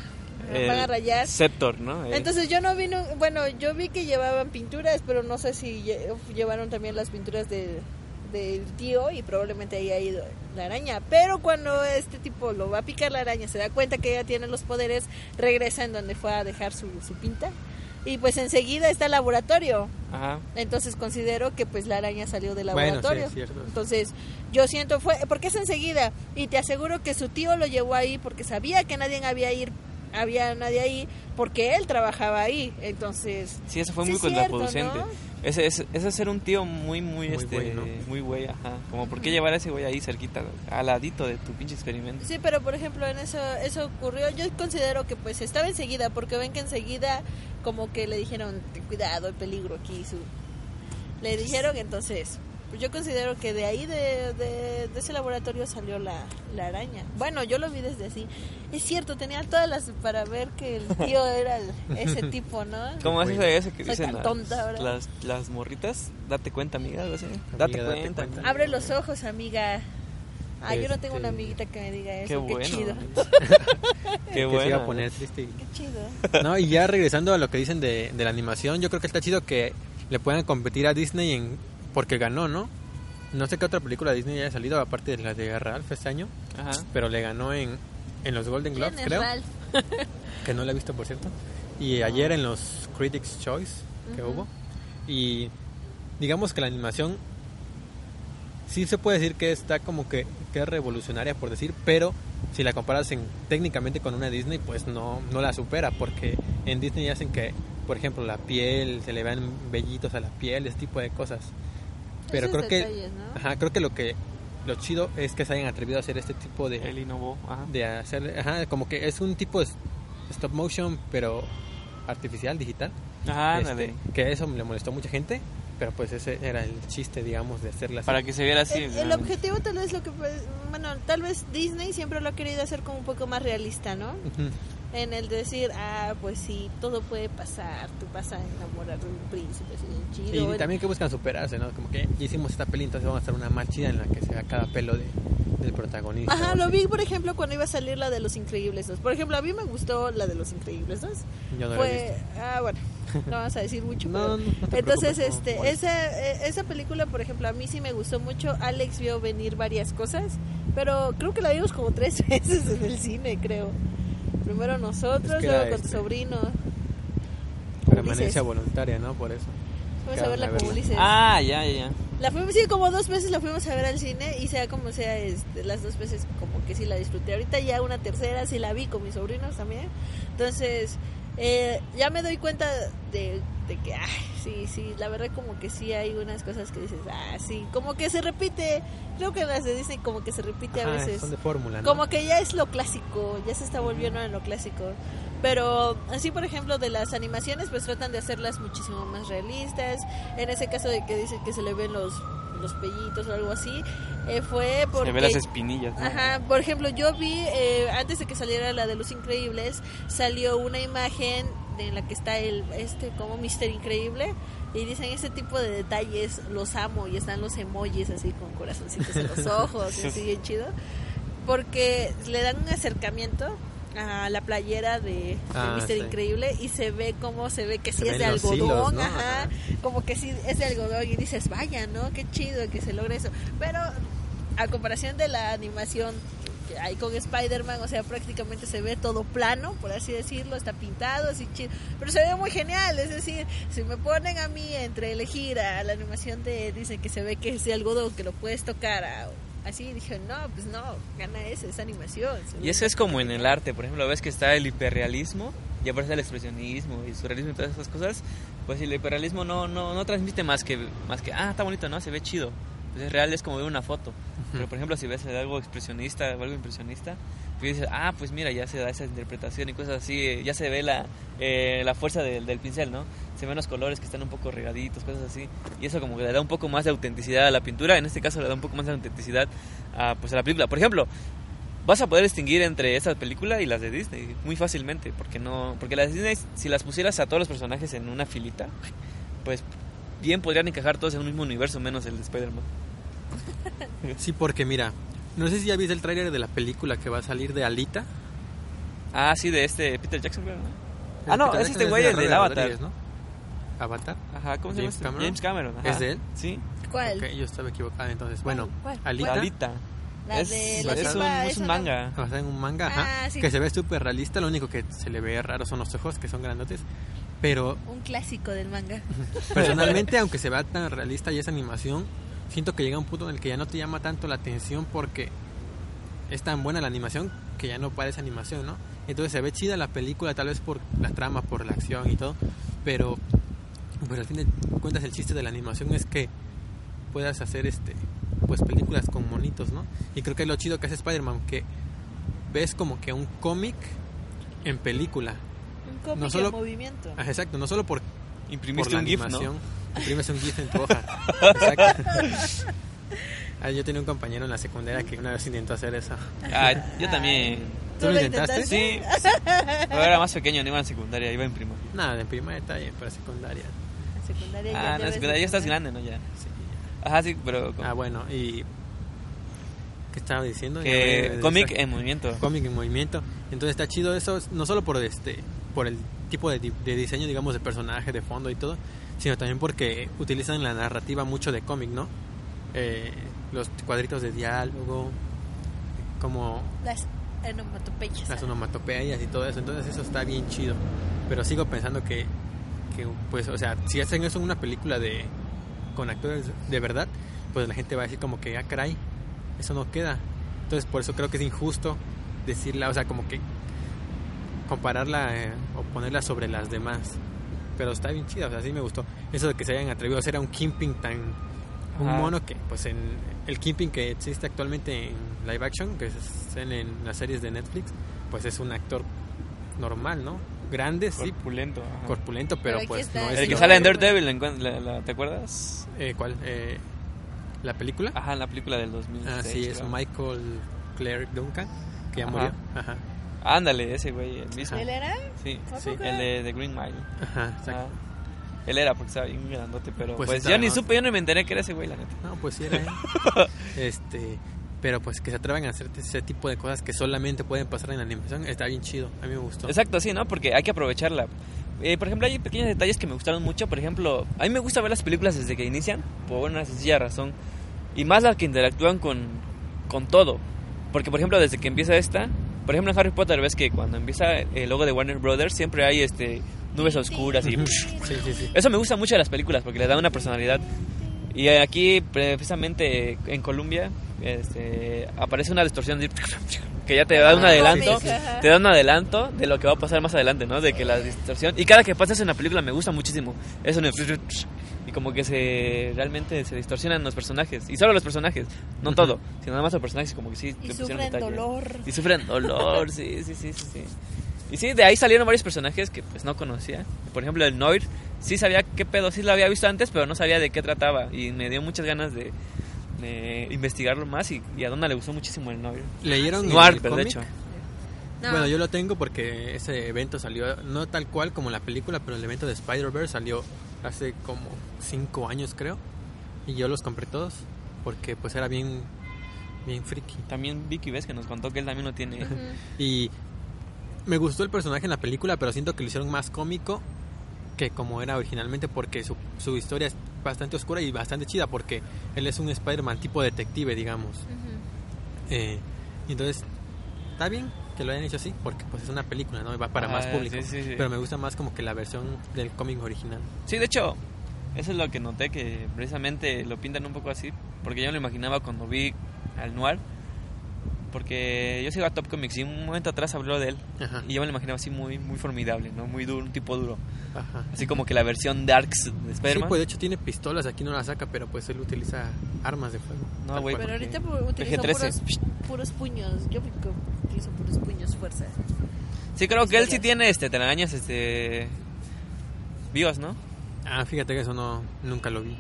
El van a rayar. Sceptor, ¿no? Eh, Entonces yo no vi, nu- bueno, yo vi que llevaban pinturas, pero no sé si lle- llevaron también las pinturas del, del tío y probablemente ahí ha ido la araña. Pero cuando este tipo lo va a picar la araña, se da cuenta que ya tiene los poderes, regresa en donde fue a dejar su, su pinta y pues enseguida está el laboratorio. Ajá. Entonces considero que pues la araña salió del Bueno, sí, laboratorio. es cierto. Entonces yo siento fue porque es enseguida y te aseguro que su tío lo llevó ahí porque sabía que nadie había ir había nadie ahí porque él trabajaba ahí. Entonces Sí, eso fue Sí, muy es cierto, contraproducente. ¿no? Ese, ese, ese es ser un tío muy, muy, Muy este, güey, ¿no? muy güey, ajá. Como, ¿por qué llevar a ese güey ahí cerquita, al ladito de tu pinche experimento? Sí, pero por ejemplo en eso eso ocurrió. Yo considero que pues estaba enseguida porque ven que enseguida como que le dijeron "Ten cuidado, el peligro aquí. Su... Le dijeron entonces. Pues yo considero que de ahí, de, de, de ese laboratorio salió la, la araña. Bueno, yo lo vi desde así. Es cierto, tenía todas las para ver que el tío era el- ese tipo, ¿no? ¿Cómo es ese, ese que dicen tan las, tonta ahora. las, las morritas? Date cuenta, amiga, algo así. Date, date cuenta. cuenta. Abre los ojos, amiga. Ah, yo no tengo Este, una amiguita que me diga eso. Qué Qué, bueno. chido. Qué que bueno. se iba a poner triste. Qué chido. No, y ya regresando a lo que dicen de, de la animación, yo creo que está chido que le puedan competir a Disney en porque ganó, ¿no? No sé qué otra película de Disney haya salido aparte de la de Ralph este año, Ajá. pero le ganó en, en los Golden Globes, ¿Quién es creo, Ralph? que no la he visto por cierto. Y ayer en los Critics Choice que hubo y digamos que la animación sí se puede decir que está como que, que es revolucionaria por decir, pero si la comparas en, técnicamente con una Disney, pues no, no la supera, porque en Disney hacen que, por ejemplo, la piel, se le vean vellitos a la piel, ese tipo de cosas. Pero Esos creo que, ajá, creo que lo que lo chido es que se hayan atrevido a hacer este tipo de, Él innovó. Ajá. de hacer, ajá, como que es un tipo de stop motion, pero artificial, digital. Ajá, Este, que eso le molestó a mucha gente, pero pues ese era el chiste, digamos, de hacerla así. Para que se viera así. el, el objetivo tal vez lo que pues, bueno tal vez Disney siempre lo ha querido hacer como un poco más realista no Ujú. En el decir ah pues sí todo puede pasar tú vas a enamorar de un príncipe así bien chido Y también que buscan superarse, ¿no? Como que ya hicimos esta peli, entonces vamos a hacer una más chida en la que se vea cada pelo de, del protagonista. Ajá, lo vi, por ejemplo, cuando iba a salir la de Los Increíbles 2. Por ejemplo, a mí me gustó la de Los Increíbles 2. Yo no la he visto. ah, bueno, no vamos a decir mucho. No, Entonces, este, bueno. esa, eh, esa película, por ejemplo, a mí sí me gustó mucho. Alex vio venir varias cosas, pero creo que la vimos como tres veces en el cine, creo. Primero nosotros, Es que luego con tu este, sobrino. Permanencia Ulises. voluntaria, ¿no? Por eso. Fuimos a verla con. Ulises. Ah, ya, ya, ya. La fuimos, sí, como dos veces la fuimos a ver al cine y sea como sea, este, las dos veces como que sí la disfruté. Ahorita ya una tercera sí la vi con mis sobrinos también. Entonces, eh, ya me doy cuenta de, de que, ay, sí, sí, la verdad como que sí hay unas cosas que dices, ah, sí, como que se repite, creo que las de Disney como que se repite a veces. Son de fórmula, ¿no? Como que ya es lo clásico, ya se está volviendo en lo clásico. Pero así, por ejemplo, de las animaciones, pues tratan de hacerlas muchísimo más realistas. En ese caso de que dicen que se le ven los, los pellitos o algo así, eh, fue porque... Se ve las espinillas. ¿no? Ajá, por ejemplo, yo vi, eh, antes de que saliera la de Los Increíbles, salió una imagen en la que está el, este, como Mister Increíble, y dicen, ese tipo de detalles los amo, y están los emojis así con corazoncitos en los ojos, y así bien chido, porque le dan un acercamiento a la playera de, Ah, Mister sí. Increíble y se ve como se ve que Se sí es de algodón, hilos, ¿no? ajá, Ajá. como que sí es de algodón y dices, vaya, ¿no? Qué chido que se logre eso. Pero a comparación de la animación que hay con Spider-Man, o sea, prácticamente se ve todo plano, por así decirlo, está pintado, así chido. Pero se ve muy genial, es decir, si me ponen a mí entre elegir a la animación de, dicen que se ve que es de algodón, que lo puedes tocar, a- así dije, no, pues no, gana esa, esa animación. Y eso es como en el arte, por ejemplo, ves que está el hiperrealismo y aparece el expresionismo y surrealismo y todas esas cosas. Pues el hiperrealismo no, no, no transmite más que, más que, ah, está bonito, ¿no? Se ve chido. Pues es real, es como ver una foto. Pero por ejemplo, si ves algo expresionista o algo impresionista, pues dices, ah, pues mira, ya se da esa interpretación y cosas así, eh, ya se ve la, eh, la fuerza del, del pincel, ¿no? Se ven los colores que están un poco regaditos, cosas así. Y eso como que le da un poco más de autenticidad a la pintura. En este caso le da un poco más de autenticidad a, pues, a la película. Por ejemplo, vas a poder distinguir entre esa película y las de Disney muy fácilmente porque no porque las de Disney si las pusieras a todos los personajes en una filita pues bien podrían encajar todos en un mismo universo menos el de Spider-Man Sí, porque mira, no sé si ya viste el tráiler de la película que va a salir de Alita. ah sí de este Peter Jackson creo, ¿no? Ah no Peter es este güey de el del Avatar. Avatar. ajá ¿cómo se llama James este? Cameron. James Cameron ajá. ¿Es de él? sí ¿Cuál? Ok, yo estaba equivocado entonces. Bueno, ¿Cuál? Alita. Alita La es, de la es un, es un manga basada en un manga, ajá, Ah, sí. que se ve súper realista. Lo único que se le ve raro son los ojos, que son grandotes. Pero Un clásico del manga. personalmente, aunque se vea tan realista y esa animación, siento que llega un punto en el que ya no te llama tanto la atención porque es tan buena la animación que ya no parece animación, ¿no? Entonces se ve chida la película, tal vez por la trama, por la acción y todo, pero pues al fin de cuentas el chiste de la animación es que puedas hacer este pues películas con monitos, ¿no? Y creo que es lo chido que hace Spider-Man, que ves como que un cómic en película. Un cómic No solo- en movimiento. Ah, exacto, no solo por, por imprimiste la un gif animación, no imprimes un GIF en tu hoja. Exacto. Ah, yo tenía un compañero en la secundaria que una vez intentó hacer eso. ah yo también ¿Tú lo lo intentaste? sí pero era más pequeño no iba en secundaria iba en primaria Nada, en primaria detalle, para secundaria. Secundaria ya- ah ya en la secundaria ya estás grande no ya Sí. ajá sí pero Ah, bueno, y... ¿Qué estaba diciendo? Que cómic en movimiento cómic en movimiento. Entonces está chido eso, no solo por este por el tipo de, de diseño, digamos, de personaje, de fondo y todo, sino también porque utilizan la narrativa mucho de cómic, ¿no? Eh, los cuadritos de diálogo, como Las onomatopeyas. las onomatopeyas y todo eso, entonces eso está bien chido. Pero sigo pensando que, que pues, o sea, si hacen eso en una película de con actores de verdad, pues la gente va a decir como que, ah, caray, eso no queda. Entonces por eso creo que es injusto decirla, o sea, como que compararla eh, o ponerla sobre las demás. Pero está bien chida, o sea, sí me gustó. Eso de que se hayan atrevido a hacer a un Kimping tan... Un Ajá. mono que, pues en el Kimping que existe actualmente en live action, que se en, en las series de Netflix, pues es un actor normal, ¿no? Grande, sí, corpulento ajá. corpulento, pero, pues no el es... el que sale en Daredevil ¿en- la- la- ¿te acuerdas? Eh, ¿Cuál? Eh, ¿La película? Ajá, la película del 2006. ah, sí, es creo. Michael Clark Duncan, que ya Ajá. murió. Ajá, Ándale, ese güey, el mismo. ¿Él era? Sí, el de, de Green Mile. ajá, exacto. Ajá. Él era porque estaba bien grandote, pero Pues pues, yo ni supe, yo no me enteré que era ese güey, la neta. No, pues sí era él. este, pero pues que se atrevan a hacer ese tipo de cosas que solamente pueden pasar en animación, está bien chido. A mí me gustó. Exacto, sí, ¿no? Porque hay que aprovecharla. Eh, por ejemplo, hay pequeños detalles que me gustaron mucho. Por ejemplo, a mí me gusta ver las películas desde que inician, por una sencilla razón. Y más las que interactúan con, con todo. Porque, por ejemplo, desde que empieza esta, por ejemplo, en Harry Potter ves que cuando empieza el logo de Warner Brothers siempre hay este nubes oscuras y... Sí, sí, sí. Eso me gusta mucho de las películas porque le da una personalidad. Y aquí, precisamente en Colombia, este, aparece una distorsión que ya te da un adelanto, te da un adelanto de lo que va a pasar más adelante, ¿no? De que la distorsión y cada que pasa eso en la película me gusta muchísimo. Eso y como que se realmente se distorsionan los personajes y solo los personajes, no todo, sino nada más los personajes como que sí Y sufren dolor. Y sufren dolor, sí, sí, sí, sí, sí. Y sí, de ahí salieron varios personajes que pues no conocía. Por ejemplo, el Noir, sí sabía qué pedo, sí lo había visto antes, pero no sabía de qué trataba. Y me dio muchas ganas de, de investigarlo más y, y a Donna le gustó muchísimo el Noir. ¿Leyeron Noir, el pero de cómic? hecho. No, Bueno, yo lo tengo porque ese evento salió, no tal cual como la película, pero el evento de Spider-Verse salió hace como 5 años creo. Y yo los compré todos porque pues era bien, bien friki. También Vicky ves que nos contó que él también lo tiene. Y me gustó el personaje en la película, pero siento que lo hicieron más cómico que como era originalmente porque su, su historia es bastante oscura y bastante chida porque él es un Spider-Man tipo detective, digamos. Ujú. Eh, y entonces, está bien que lo hayan hecho así porque pues es una película, ¿no? Y va para más Ah, público. sí, sí, sí. Pero me gusta más como que la versión del cómic original. Sí, de hecho, eso es lo que noté, que precisamente lo pintan un poco así, porque yo me lo imaginaba cuando vi al Noir, porque yo sigo a Top Comics y un momento atrás habló de él, Ajá. y yo me lo imaginaba así muy muy formidable, ¿no? Muy duro, un tipo duro. Ajá. Así como que la versión Darks de Sí, Spider-Man. pues de hecho tiene pistolas, aquí no las saca, pero pues él utiliza armas de fuego. No, güey. Pero ahorita PG-13. puros, puros puños. Yo utilizó puros puños fuerza. Sí, creo que él sí tiene este telarañas este vivas, ¿no? Ah, fíjate que eso no nunca lo vi.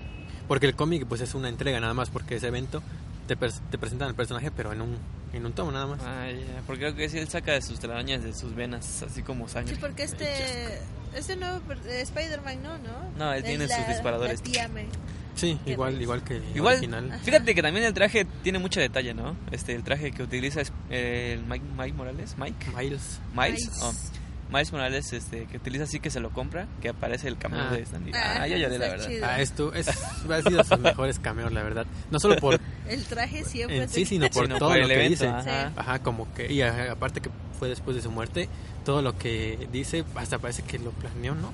Porque el cómic pues es una entrega nada más, porque ese evento te, te presentan al personaje pero en un, en un tomo nada más. Ah, porque creo que sí él saca de sus telarañas de sus venas, así como sangre. Sí, porque este, este nuevo eh, Spider-Man no, ¿no? No, él Es tiene sus disparadores. Sí, igual igual que el Igual, original. fíjate que también el traje tiene mucho detalle, ¿no? Este, el traje que utiliza es eh, el Mike, Mike Morales, Mike, Miles. Miles, Miles. oh, Miles Morales, este, que utiliza así que se lo compra, que aparece el cameo Ah. de Stanley. Ah, Ah, yo lloré, la verdad. chido. Ah, esto es ha sido sus mejores cameos, la verdad. No solo por El traje siempre en sí, sino por Sino todo por lo que dice. ajá. Ajá, como que y aparte que fue después de su muerte, todo lo que dice hasta parece que lo planeó, ¿no?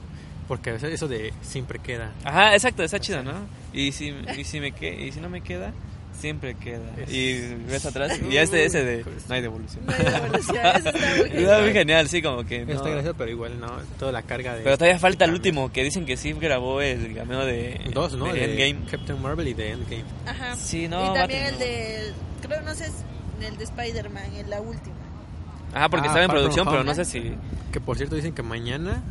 Porque a veces eso de siempre queda. Ajá, exacto, está chido, ¿no? Y si, y si me que, y si no me queda, siempre queda. Es- Y ves atrás y este ese de no hay devolución. No hay devolución, eso está muy genial. muy genial, sí, como que no. Está gracioso, pero igual no, toda la carga de Pero todavía falta el último, que dicen que sí grabó el cameo de, dos, ¿no? de De Endgame. Captain Marvel y de Endgame. Ajá. Sí, no, y también el no. de, creo, no sé, el de Spider-Man, en la última. Ajá, porque Ah, estaba en producción, pero no sé si... Que por cierto dicen que mañana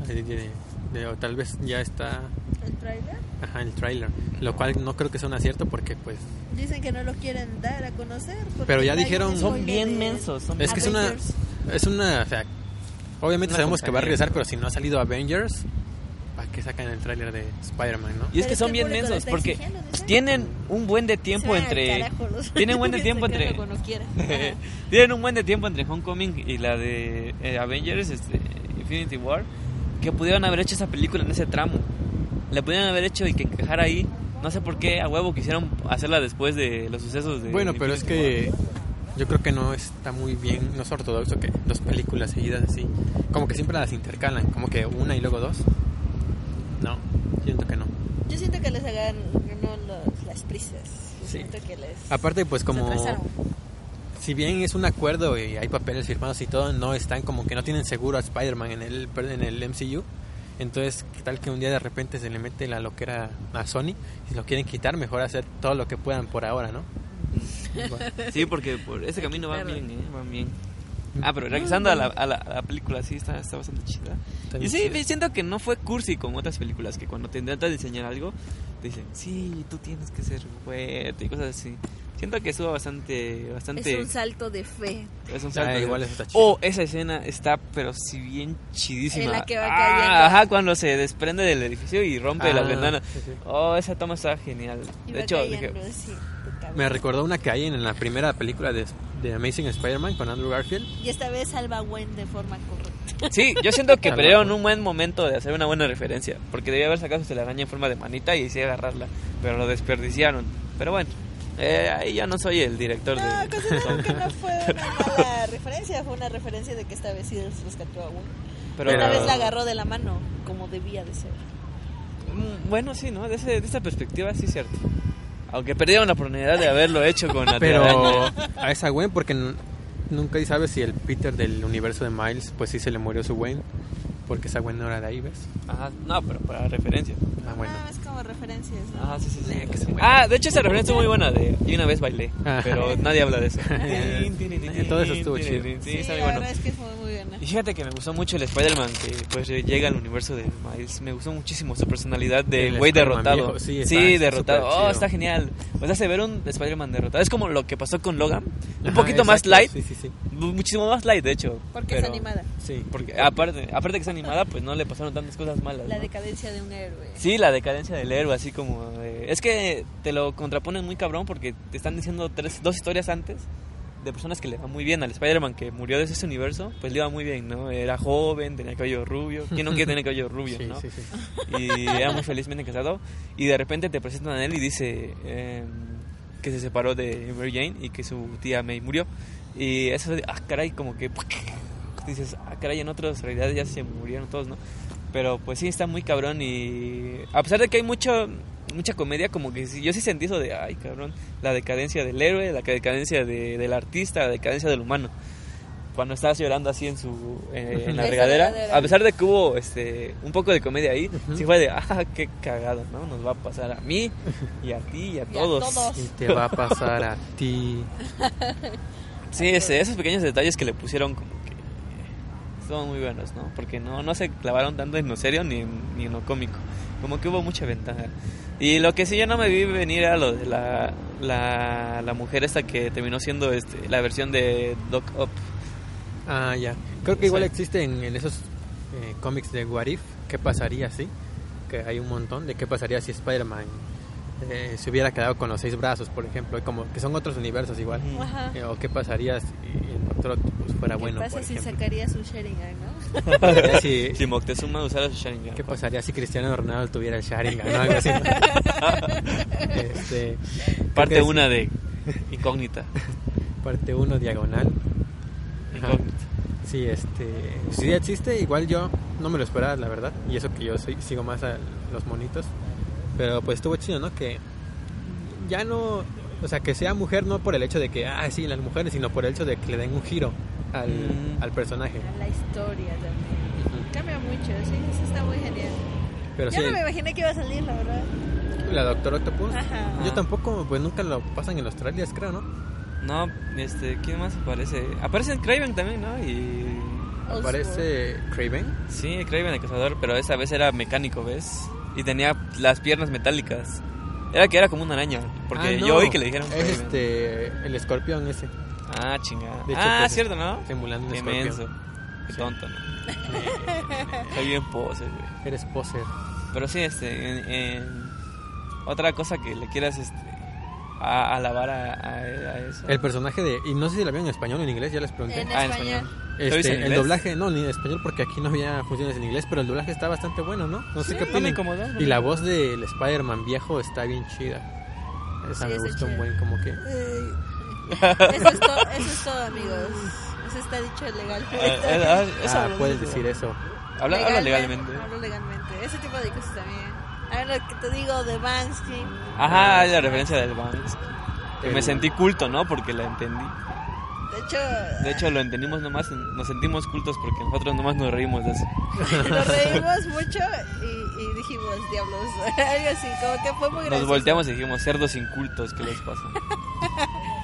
de- o tal vez ya está ¿El trailer? ajá, el tráiler, lo cual no creo que sea un acierto porque pues Dicen que no lo quieren dar a conocer. Pero ya dijeron- Son bien de mensos, son es que es una Avengers. es una, o sea, obviamente Una sabemos que va a regresar, pero si no ha salido Avengers, ¿para qué sacan el tráiler de Spider-Man, no? Y es que son bien mensos, porque tienen un buen de tiempo entre... Tienen buen de tiempo entre... Tienen un buen de tiempo entre Homecoming y la de eh, Avengers, este, Infinity War, que pudieron haber hecho esa película en ese tramo. La pudieron haber hecho y que encajara ahí. No sé por qué a huevo quisieron hacerla después de los sucesos de Bueno, pero es que yo creo que no está muy bien, no es ortodoxo que dos películas seguidas así, como que siempre las intercalan, como que una y luego dos. No, siento que no. Yo siento que les hagan no, los- las prisas. Yo Sí. siento que les. Aparte, pues como. Si bien es un acuerdo y hay papeles firmados y todo, no están como que no tienen seguro a Spider-Man en el, en el MCU. Entonces, ¿qué tal que un día de repente se le mete la loquera a Sony y lo quieren quitar? Mejor hacer todo lo que puedan por ahora, ¿no? Sí, porque por ese camino van bien, ¿eh? Van bien. Ah, pero regresando a la, a la, a la película, sí, está, está bastante chida. Está Y sí, siento que no fue cursi como otras películas, que cuando te intentan diseñar algo, te dicen, sí, tú tienes que ser fuerte y cosas así. Siento que estuvo bastante, bastante... Es un salto de fe. es un Ah, salto. igual eso está chido. Oh, esa escena está, pero si bien chidísima. En la que va Ah, cayendo. Ajá, cuando se desprende del edificio y rompe Ah, las ventanas. sí, sí. Oh, esa toma está genial. Y De hecho, cayendo dije. Me recordó una que hay en la primera película de, de Amazing Spider-Man con Andrew Garfield. Y esta vez salva a Gwen de forma correcta. Sí, yo siento que perdieron un buen momento de hacer una buena referencia. Porque debía haber sacado su telaraña en forma de manita y sí agarrarla. Pero lo desperdiciaron. Pero bueno, eh, ahí ya no soy el director No, de. considero que no fue una mala referencia. Fue una referencia de que esta vez sí rescató a Gwen. Pero, Esta vez la agarró de la mano, como debía de ser. Mm, Bueno, sí, ¿no? De, ese- de esa perspectiva, sí es cierto. Aunque perdieron la oportunidad de haberlo hecho con la Pero a esa Gwen, porque n- nunca sabes si el Peter del universo de Miles, pues sí se le murió su Wayne, porque esa Gwen no era de ahí, ¿ves? Ajá, no, pero para referencia. Ah, bueno. No, es como referencias. ¿no? Ajá, sí, sí, sí. que se muere. Ah, de hecho esa referencia es muy buena de Y una vez bailé, pero nadie habla de eso. Todo eso estuvo chido. Sí, Sí, está la muy bueno. verdad es que fue muy buena. Y fíjate que me gustó mucho el Spider-Man que pues llega al universo de Miles. Me gustó muchísimo su personalidad de güey derrotado. viejo, sí, Sí, derrotado. Oh, está genial. Pues hace ver un Spider-Man derrotado. Es como lo que pasó con Logan. Un Ajá, poquito más light. Sí, sí, sí. Muchísimo más light, de hecho. Porque Pero- es animada. Sí, Porque aparte, aparte que es animada, pues no le pasaron tantas cosas malas. La ¿no? decadencia de un héroe. Sí, la decadencia del héroe, así como... de- es que te lo contraponen muy cabrón porque te están diciendo tres, dos historias antes de personas que le va muy bien al Spider-Man que murió de ese universo, pues le iba muy bien, ¿no? Era joven, tenía cabello rubio. ¿Quién no quiere tener cabello rubio, sí, no? sí, sí. Y era muy felizmente casado. Y de repente te presentan a él y dice em, que se separó de Mary Jane y que su tía May murió. Y eso, ah, caray, como que dices, ah, caray, en otras realidades ya se murieron todos, ¿no? Pero pues sí, está muy cabrón y a pesar de que hay mucho, mucha comedia, como que yo sí sentí eso de, ay, cabrón, la decadencia del héroe, la decadencia de- del artista, la decadencia del humano. Cuando estás llorando así en su eh, en la regadera, regadera. a pesar de que hubo este un poco de comedia ahí, sí fue de, ah, qué cagado, ¿no? Nos va a pasar a mí y a ti y a Y a todos. todos. Y te va a pasar a ti. Sí, ese- esos pequeños detalles que le pusieron como son muy buenos, ¿no? Porque no, no se clavaron tanto en lo serio ni en, ni en lo cómico. Como que hubo mucha ventaja. Y lo que sí yo no me vi venir era lo de la, la, la mujer esta que terminó siendo este, la versión de Doc Up. Ah, ya. Creo que igual Sí. existe en, esos eh, cómics de What If. ¿Qué pasaría si? Que hay un montón de qué pasaría si Spider-Man eh, se hubiera quedado con los seis brazos, por ejemplo. y Como que son otros universos igual. Ajá. Eh, o qué pasaría si el Doctor Octopus fuera ¿Qué bueno, pasa por si ejemplo. sacaría su Sharingan, no? ¿Qué pasaría si- Si Moctezuma usara su Sharingan. ¿Qué pasaría si Cristiano Ronaldo tuviera el Sharingan o algo así? este, Parte una de Incógnita. Parte 1 diagonal. Ajá. Incógnita. Sí, este, si ya existe, igual yo no me lo esperaba, la verdad. Y eso que yo soy, sigo más a los monitos. Pero pues estuvo chido, ¿no? Que ya no, o sea, que sea mujer no por el hecho de que, ah, sí, las mujeres, sino por el hecho de que le den un giro al, Mm. al personaje. A la historia también. Cambia mucho, sí, eso está muy genial. Pero Yo sí, no me imaginé que iba a salir, la verdad. la Doctor Octopus, Ajá. yo tampoco, pues nunca lo pasan en los trailers, creo, ¿no? No, este, ¿quién más aparece? Aparece Craven también, ¿no? Y. Aparece Craven. Sí, Kraven el cazador, pero esa vez era mecánico, ¿ves? Y tenía las piernas metálicas. Era que era como una araña, porque Ah, no, yo oí que le dijeron Es este, el escorpión ese, Ah, chingada. De hecho, ah, pues, cierto, ¿no? simulando un Qué escorpión. menso. Qué Sí. tonto, ¿no? Soy bien pose, güey. Eres poser. Pero sí, este, en, en- otra cosa que le quieras, este, a, alabar a, a- a eso. El personaje de, y no sé si la vieron en español o en inglés, ya les pregunté. En Ah, en español. Español. ¿Lo Este, el doblaje, no, ni en español porque aquí no había funciones en inglés, pero el doblaje está bastante bueno, ¿no? No sé Sí, qué no me opinan. incomodó, no y la voz del Spider-Man viejo está bien chida. Esa Sí, me gustó un buen, como que... Eso es, to- eso es todo, amigos. Eso está dicho legalmente. Ah, ah, eso ah, habló puedes de- decir eso. Habla, habla legalmente. Hablo legalmente. Ese tipo de cosas también. A ver, lo que te digo de Bansky. Ajá, la referencia del Banks. Que me sentí culto, ¿no? Porque la entendí. De hecho, De hecho, lo entendimos nomás, nos sentimos cultos porque nosotros nomás nos reímos de eso. nos reímos mucho y, y dijimos, diablos, algo así, como que fue muy gracioso. Nos volteamos y dijimos, cerdos incultos, ¿qué les pasa?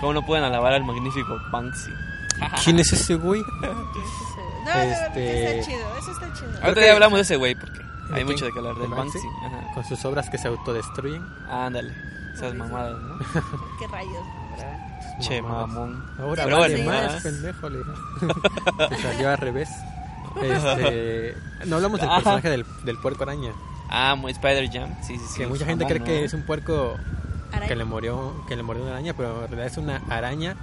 ¿Cómo no pueden alabar al magnífico Banksy? ¿Quién es ese güey? No, Este- está chido, eso está chido. Ahorita ya hablamos de ese güey porque hay ¿De mucho de que hablar ¿De del Banksy? Banksy. Ajá. Con sus obras que se autodestruyen. Ándale, esas mamadas, ¿no? ¿Qué rayos? Che, mamón. Ahora Pero vale bueno, más, más. pendejo. Le... Se salió al revés. Este, no hablamos del Ajá. personaje del, del puerco araña. Ah, muy Spider Jam. Sí, sí, sí. que mucha gente cree que ¿no? es un puerco que le murió que le mordió una araña pero en realidad es una araña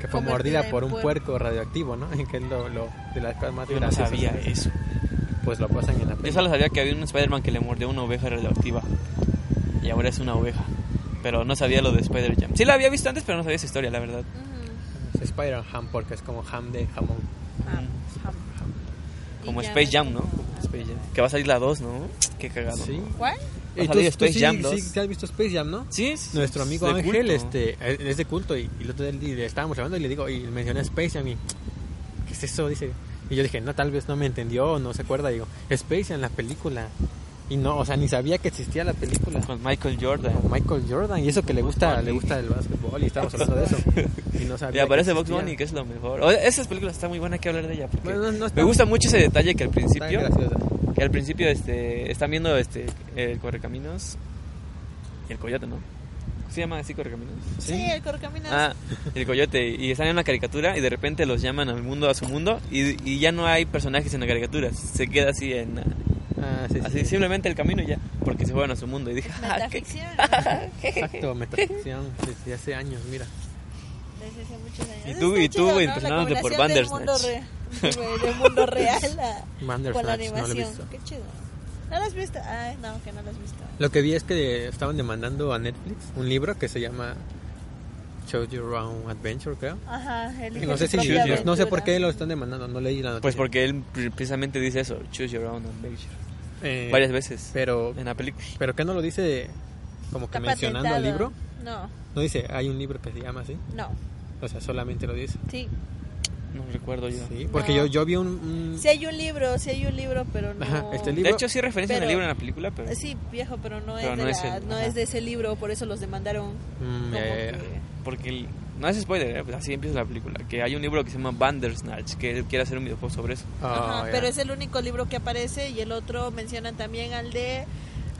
que fue Convertida mordida por un puerco. puerco radioactivo no que es lo, lo de las cosas más Yo no sabía eso. pues lo pasan en la Yo peli. solo sabía que había un Spider-Man que le mordió una oveja radioactiva. Y ahora es una oveja. Pero no sabía lo de Spider Jam. Sí la había visto antes, pero no sabía esa historia, la verdad. Ujú. es Spider Ham porque es como ham de jamón Ham, ham. Como Space Jam, ¿no? Space Jam. Que va a salir la 2, ¿no? Qué cagado. sí ¿Cuál? Y salir Space sí, Jam sí, 2. te has visto Space Jam, ¿no? Sí, sí, Nuestro es amigo de Ángel culto. este, es de culto y, y el otro día le estábamos hablando y le digo, y mencioné Space Jam y, ¿qué es eso? Dice. Y yo dije, no, tal vez no me entendió o no se acuerda. Digo, Space Jam, la película. Y no, o sea, ni sabía que existía la película. Con Michael Jordan. Con Michael Jordan y eso que le gusta le gusta el básquetbol y estábamos hablando de eso y no Y sabía aparece que Box. Bunny, que es lo mejor. O- Esa película está muy buena, hay que hablar de ella. Porque Bueno, no- no está- me gusta mucho ese detalle que al principio, que al principio este, están viendo este, el Correcaminos y el Coyote, ¿no? ¿Se llama así Correcaminos? Sí, el Correcaminos. Ah, el Coyote. Y están en una caricatura y de repente los llaman al mundo, a su mundo, y, y ya no hay personajes en la caricatura. Se queda así en... Ah, sí, sí, Así sí. simplemente el camino y ya, porque se fueron a su mundo. Y dije, ah, qué- Metaficción. Exacto, metaficción desde hace años, mira. Desde hace muchos años. Y tú- está y tú chido, ¿no? Por combinación del Bandersnatch. mundo re- Del mundo real a- Bandersnatch, con la no lo he animación. visto. Qué chido. ¿No lo has visto? Ay, no, que no lo has visto. Lo que vi es que estaban demandando a Netflix un libro que se llama Show Your Own Adventure, creo. Ajá, el no sé si no sé por qué lo están demandando, no leí la noticia. Pues porque él pre- precisamente dice eso, choose your own adventure. Eh, Varias veces Pero en la película. pero qué no lo dice como que Está mencionando al libro? No, No dice, hay un libro que se llama así. no, O sea, solamente lo dice. sí. No recuerdo yo. Sí, porque No. yo yo vi un, un- Sí hay un libro, sí hay un libro, pero no... Ajá, este De libro- hecho sí referencia en el Pero- libro en la película, pero Sí, viejo, pero no, Pero es, no de es la- el- no es de ese libro, por eso los demandaron. Mm, que- porque el- no es spoiler, ¿eh? pues así empieza la película, que hay un libro que se llama Bandersnatch, que él quiere hacer un videojuego sobre eso. Ah, Ajá, pero es el único libro que aparece y el otro mencionan también al de...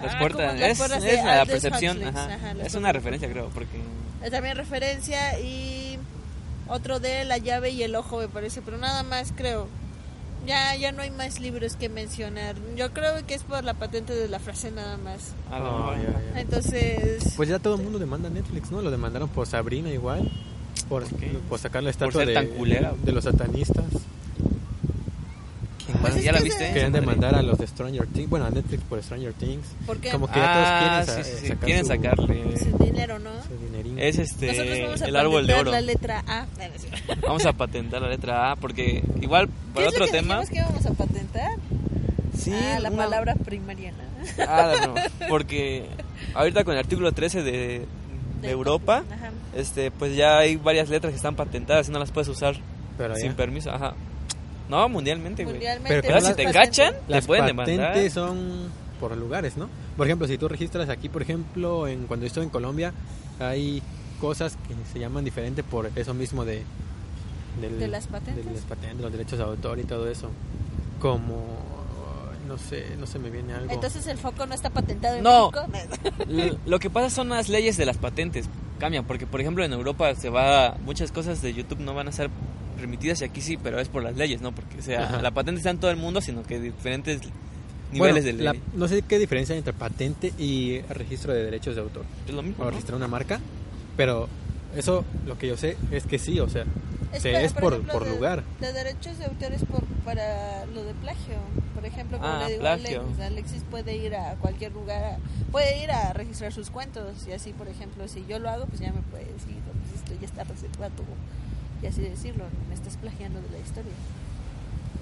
Las ah, puertas, las es, puertas es de la percepción, Huxley. ajá. Ajá, las es una referencia creo, porque Eh, También referencia y otro de la llave y el ojo me parece, pero nada más creo. Ya, ya no hay más libros que mencionar. Yo creo que es por la patente de la frase nada más. Ah, ya, ya. Entonces, Pues ya todo el mundo demanda a Netflix, ¿no? Lo demandaron por Sabrina igual. Por, ¿Por sacar la ¿Por estatua ser de, tan culera? de los satanistas. ¿Quién Pues más? ¿Ya la viste? Madre. demandar a los de Stranger Things, bueno, a Netflix por Stranger Things. ¿por qué? Como que ya Ah, todos quieren, sí, sa- sí, sí, sacar quieren su- sacarle. Su dinero, ¿no? su dinerín. Es este vamos a el árbol de oro. la letra A. Vamos a patentar la letra A porque igual ¿Qué para otro que tema. dijimos que íbamos a patentar? Sí, ah, la una- palabra primariana. Ah, no, porque ahorita con el artículo 13 de, de De- Europa, Ajá. este pues ya hay varias letras que están patentadas y no las puedes usar Pero sin ya. permiso, ajá. No, mundialmente, güey. Mundialmente. Pero si te las- cachan, te Las pueden demandar. patentes son por lugares, ¿no? Por ejemplo, si tú registras aquí, por ejemplo, en cuando estoy en Colombia, hay cosas que se llaman diferente por eso mismo de del- ¿De las patentes? de las patentes, los derechos de autor y todo eso. Como no sé, no se me viene algo. Entonces el foco no está patentado en No. México. Lo que pasa son las leyes de las patentes. Cambian, porque por ejemplo en Europa se va. Muchas cosas de YouTube no van a ser permitidas y aquí sí, pero es por las leyes, ¿no? Porque o sea, Ajá. la patente está en todo el mundo, sino que diferentes Bueno, niveles de ley. la- no sé qué diferencia hay entre patente y registro de derechos de autor. Es lo mismo. O ¿no? registrar una marca, pero eso lo que yo sé es que sí, o sea, se- para, es por, ejemplo, por de- lugar. De derechos de autor es por, para lo de plagio. Por ejemplo, como Ah, le digo a plagio. Alexis, Alexis puede ir a cualquier lugar, a- puede ir a registrar sus cuentos y así, por ejemplo, si yo lo hago, pues ya me puede decir, "No, pues esto ya está reservado y así decirlo, me estás plagiando de la historia.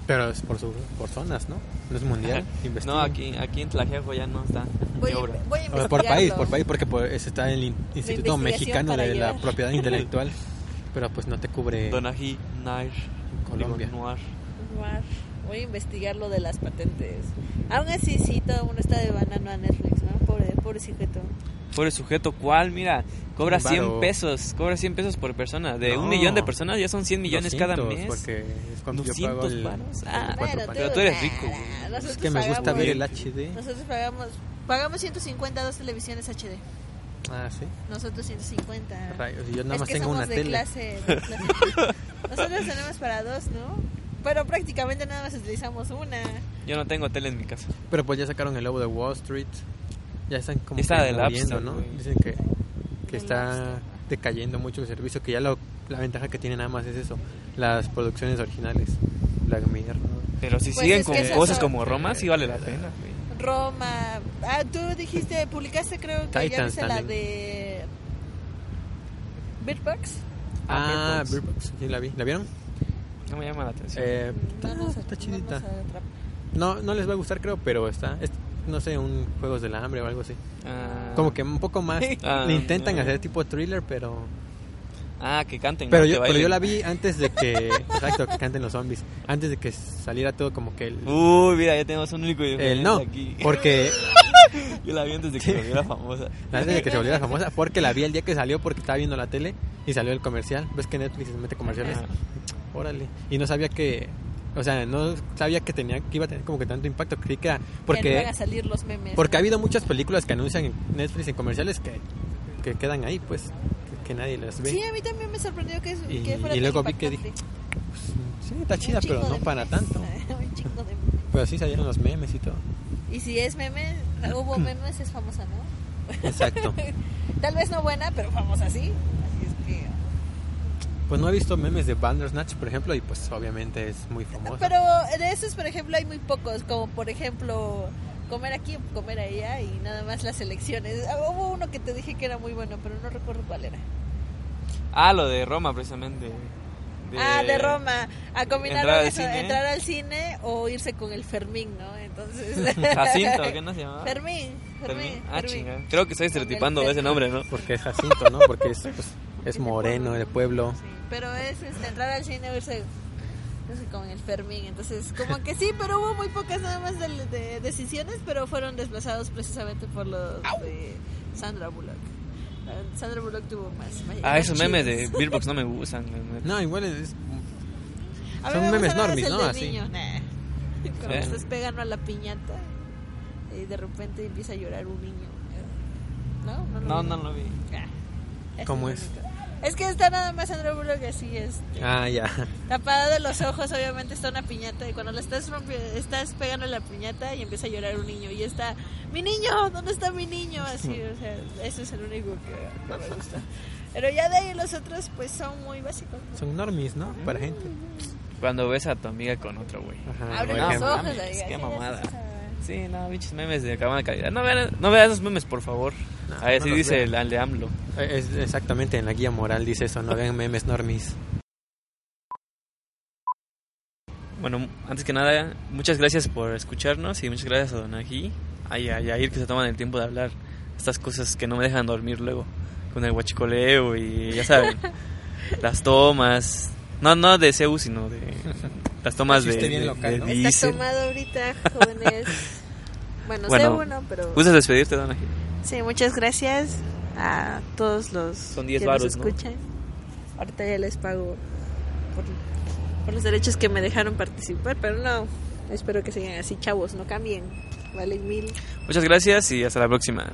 Pero es por, su, por zonas, ¿no? No es mundial. No, aquí, aquí en Tlajeaco ya no está. Voy, voy a por país, por país, porque por- ese está en el In- Instituto Mexicano de la. Propiedad Intelectual, pero pues no te cubre Donají, Nair, Colombia. Noir. Noir. Voy a investigar lo de las patentes. Aún así, sí, todo el mundo está de banano a Netflix, ¿no? Pobre, pobre sujeto. Pobre sujeto, ¿cuál? Mira, cobra Un 100 varo. pesos, cobra 100 pesos por persona. De un No. millón de personas ya son 100 millones cada 200, mes. Porque es cuando yo 200 pago el, varos. Ah, Pero paquetes. tú eres rico, nosotros Es que me gusta pagamos- ver el HD. Nosotros pagamos, pagamos 150 dos televisiones HD. Ah, sí. Nosotros 150. Rayos, yo nada es más que tengo somos una de tele. clase, de clase. Nosotros tenemos para dos, ¿no? Pero prácticamente nada más utilizamos una. Yo no tengo tele en mi casa. Pero pues ya sacaron el lobo de Wall Street. Ya están como Está App Store, ¿no? Dicen que, que está decayendo mucho el servicio, que ya lo, la ventaja que tiene nada más es eso, las producciones originales. Black Mirror. Pero si Pues siguen con es cosas eso. como Roma, sí vale la pena. Roma. Ah, tú dijiste, publicaste creo que ya Titans viste la de Bird. Ah, Bird Box. Sí la vi. ¿La vieron? No me llama la atención. Eh, No está, no chidita. No, no les va a gustar creo, pero está, es- no sé, un Juegos del Hambre o algo así. Ah. Como que un poco más Ah. le intentan hacer tipo thriller, pero Ah, que canten. pero ¿no? yo Que pero yo la vi antes de que exacto, que canten los zombies, antes de que saliera todo como que el Uy, mira, ya tenemos un único el no, aquí. porque Yo la vi antes de que se volviera famosa. antes de que se volviera famosa, porque la vi el día que salió porque estaba viendo la tele y salió el comercial. ¿Ves que Netflix se mete comerciales? Órale. Y no sabía que o sea, no sabía que tenía que iba a tener como que tanto impacto, creí que era Que no porque van a salir los memes. Porque ha habido muchas películas que anuncian en Netflix en comerciales que, que quedan ahí, pues, que, que nadie las ve. Sí, a mí también me sorprendió que, Y- que fuera y luego vi que. Pues, sí, está chida, pero no para memes. tanto. Un chingo de memes. Pero sí salieron los memes y todo. Y si es meme, hubo memes, es famosa, ¿no? Exacto. Tal vez no buena, pero famosa sí. Pues no he visto memes de Bandersnatch, por ejemplo, y pues obviamente es muy famoso. Pero de esos, por ejemplo, hay muy pocos, como por ejemplo comer aquí o comer allá y nada más las elecciones. Ah, Hubo uno que te dije que era muy bueno, pero no recuerdo cuál era. Ah, lo de Roma, precisamente. Ah, de Roma. A combinar Entrar al eso, cine. entrar al cine o irse con el Fermín, ¿no? Entonces... Jacinto, ¿qué no se llamaba? Fermín, Fermín. Fermín. Ah, chinga. Creo que estoy el estereotipando ese nombre, ¿no? Porque es Jacinto, ¿no? Porque es, pues, es de moreno, pueblo. de pueblo. Sí, pero es este, entrar al cine o irse no sé, con el Fermín. Entonces, como que sí, pero hubo muy pocas nada más de, de decisiones, pero fueron desplazados precisamente por los de Sandra Bullock. Sandra Bullock tuvo más. más- Ah, esos memes de. Beerbox no me gustan. No, igual es... A son me memes normis, ¿no? Así. niño. Nah. Cuando Sí. estás pegando a la piñata y de repente empieza a llorar un niño. ¿No? No, lo No, vi. no lo vi. Ah, ¿Cómo lo es? único. Es que está nada más Sandra Bullock así, este, Ah, ya. tapada de los ojos, obviamente está una piñata y cuando la estás estás pegando la piñata y empieza a llorar un niño y está, mi niño, ¿dónde está mi niño? Así, o sea, ese es el único que, que me gusta. Pero ya de ahí los otros pues son muy básicos. ¿no? Son normis, ¿no? Para gente. Cuando ves a tu amiga con otro, güey. Ajá, Abre los ojos, la diga, qué mamada. Sí, no, bichos memes de cabana calidad. No vean, no vean esos memes, por favor. No, Ahí no dice el, de AMLO. Eh, Es exactamente en la guía moral dice eso, no vean memes normis. Bueno, antes que nada, muchas gracias por escucharnos y muchas gracias a Don Ají a Yair que se toman el tiempo de hablar estas cosas que no me dejan dormir luego con el huachicoleo y ya saben, las tomas, no no de CEU sino de las tomas de, bien de- local, de ¿no? Está tomado ahorita, jóvenes. Bueno, Bueno, sé uno, pero... ¿Gustas despedirte, Don Ají? Sí, muchas gracias a todos los Son 10 que varos, nos ¿no? escuchan. Ahorita ya les pago por, por los derechos que me dejaron participar, pero no, espero que sigan así, chavos, no cambien. Valen mil. Muchas gracias y hasta la próxima.